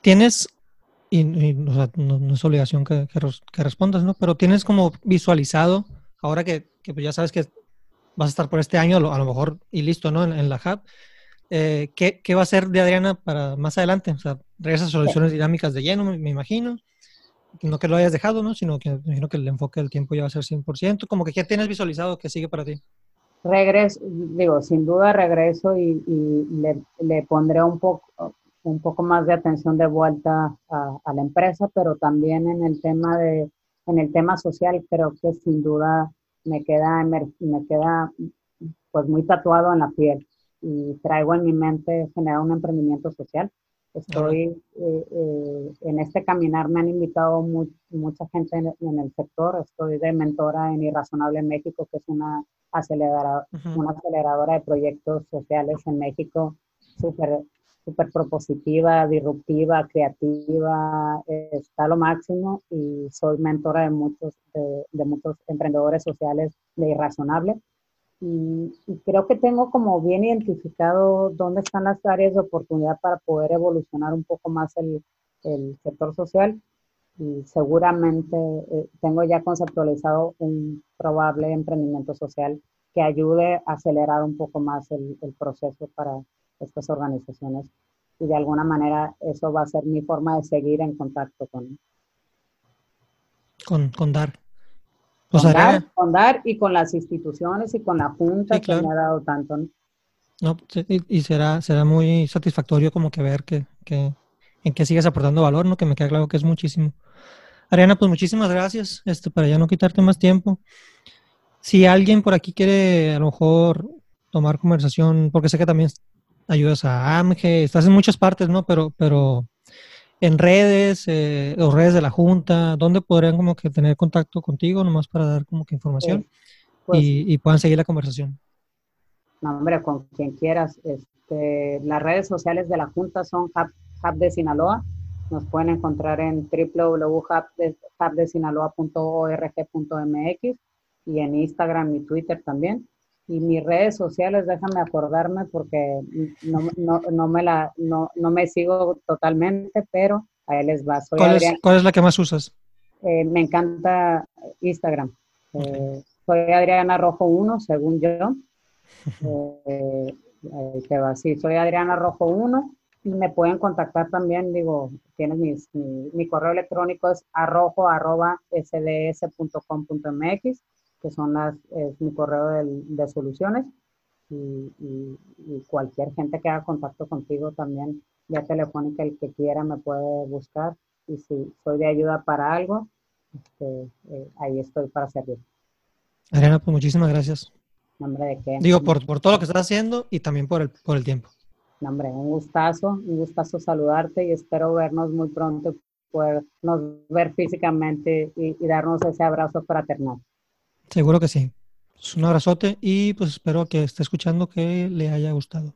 tienes, y, no, es obligación que, que, respondas, ¿no? Pero tienes como visualizado, ahora que, que pues ya sabes que vas a estar por este año, a lo, mejor, y listo, ¿no? En, en la Hub, eh, ¿qué, ¿qué, va a ser de Adriana para más adelante? O sea, regresa a soluciones dinámicas de lleno, me, imagino. No que lo hayas dejado, ¿no? Sino que imagino que el enfoque del tiempo ya va a ser 100%. Como que ¿qué tienes visualizado que sigue para ti? Regreso, digo, sin duda regreso y, le, pondré un poco, un poco más de atención de vuelta a, a, la empresa, pero también en el tema de, en el tema social creo que sin duda me queda, me queda pues muy tatuado en la piel y traigo en mi mente generar un emprendimiento social. Estoy eh, eh, en este caminar, me han invitado mucha gente en, el sector. Estoy de mentora en Irrazonable México, que es una aceleradora, una aceleradora de proyectos sociales en México, súper super propositiva, disruptiva, creativa, está lo máximo y soy mentora de muchos, de, de muchos emprendedores sociales de Irrazonable y, creo que tengo como bien identificado dónde están las áreas de oportunidad para poder evolucionar un poco más el, el sector social y seguramente eh, tengo ya conceptualizado un probable emprendimiento social que ayude a acelerar un poco más el, el proceso para estas organizaciones y de alguna manera eso va a ser mi forma de seguir en contacto con, con, con DAR. Con, dar, y con las instituciones y con la Junta que me ha dado tanto. ¿no? y, será, será muy satisfactorio como que ver que, que, en qué sigues aportando valor, ¿no? Que me queda claro que es muchísimo. Ariana, pues muchísimas gracias, este, para ya no quitarte más tiempo. Si alguien por aquí quiere a lo mejor tomar conversación, porque sé que también ayudas a AMGE, estás en muchas partes, ¿no? Pero, pero en redes, eh, o redes de la Junta, ¿dónde podrían como que tener contacto contigo nomás para dar como que información pues y, puedan seguir la conversación? No, hombre, con quien quieras. Este, las redes sociales de la Junta son Hub, de Sinaloa. Nos pueden encontrar en www.hubdesinaloa.org.mx y en Instagram y Twitter también. Y mis redes sociales, déjame acordarme porque no, no, no me, la, no, no, me sigo totalmente, pero ahí les va. ¿Cuál, es, ¿Cuál, es, la que más usas? Eh, me encanta Instagram. Eh, soy Adriana Rojo 1, según yo. Eh, que va así, soy Adriana Rojo 1 y me pueden contactar también, digo, tienes mi, mi, correo electrónico es arrojo arroba sds.com.mx que son las, es mi correo de, soluciones. Y, cualquier gente que haga contacto contigo también, vía telefónica, el que quiera me puede buscar. Y si soy de ayuda para algo, este, eh, ahí estoy para servir. Ariana, pues muchísimas gracias. Nombre de qué? Digo, por, por, todo lo que estás haciendo y también por el, por el tiempo. Nombre, un gustazo, un gustazo saludarte y espero vernos muy pronto, podernos ver físicamente y, y darnos ese abrazo fraternal. Seguro que sí. un abrazote y pues espero que esté escuchando que le haya gustado.